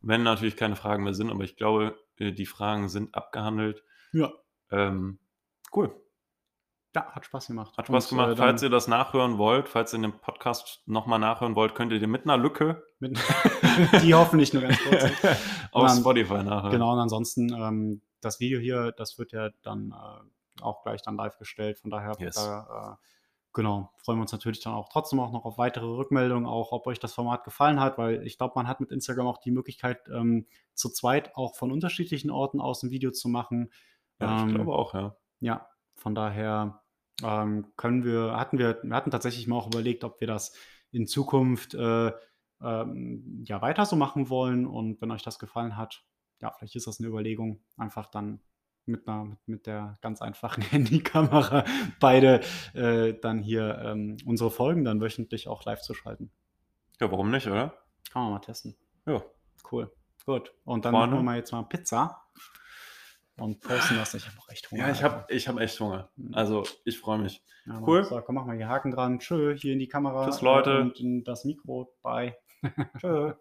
Speaker 1: Wenn natürlich keine Fragen mehr sind, aber ich glaube, äh, die Fragen sind abgehandelt.
Speaker 2: Ja.
Speaker 1: Ähm, cool.
Speaker 2: Ja, hat Spaß gemacht.
Speaker 1: Hat Spaß
Speaker 2: Und,
Speaker 1: gemacht.
Speaker 2: äh,
Speaker 1: falls ihr das nachhören wollt, falls ihr den Podcast nochmal nachhören wollt, könnt ihr den mit einer Lücke
Speaker 2: mit, (laughs) die hoffentlich nur ganz kurz. (laughs)
Speaker 1: auf
Speaker 2: dann-
Speaker 1: Spotify nachhören.
Speaker 2: Genau, und ansonsten ähm, das Video hier, das wird ja dann äh, auch gleich dann live gestellt. Von daher,
Speaker 1: Yes.
Speaker 2: da, äh, genau, freuen wir uns natürlich dann auch trotzdem auch noch auf weitere Rückmeldungen, auch ob euch das Format gefallen hat, weil ich glaube, man hat mit Instagram auch die Möglichkeit, ähm, zu zweit auch von unterschiedlichen Orten aus ein Video zu machen.
Speaker 1: Ja, ich
Speaker 2: Ähm,
Speaker 1: glaube auch, ja.
Speaker 2: Ja, von daher ähm, können wir, hatten wir, wir hatten tatsächlich mal auch überlegt, ob wir das in Zukunft äh, ähm, ja weiter so machen wollen. Und wenn euch das gefallen hat, ja, vielleicht ist das eine Überlegung, einfach dann mit einer, mit, der ganz einfachen (laughs) Handykamera beide äh, dann hier ähm, unsere Folgen dann wöchentlich auch live zu schalten.
Speaker 1: Ja, warum nicht, oder?
Speaker 2: Kann man mal testen.
Speaker 1: Ja.
Speaker 2: Cool. Gut. Und dann machen wir mal jetzt mal Pizza und posten das. Ich habe auch echt Hunger.
Speaker 1: Ja, ich habe ich hab echt Hunger.
Speaker 2: Mhm.
Speaker 1: Also, ich freue mich.
Speaker 2: Ja,
Speaker 1: Cool.
Speaker 2: So, komm, mach mal hier Haken dran. Tschö, hier in die Kamera.
Speaker 1: Tschüss, Leute.
Speaker 2: Und in das Mikro. Bye. (laughs)
Speaker 1: Tschö.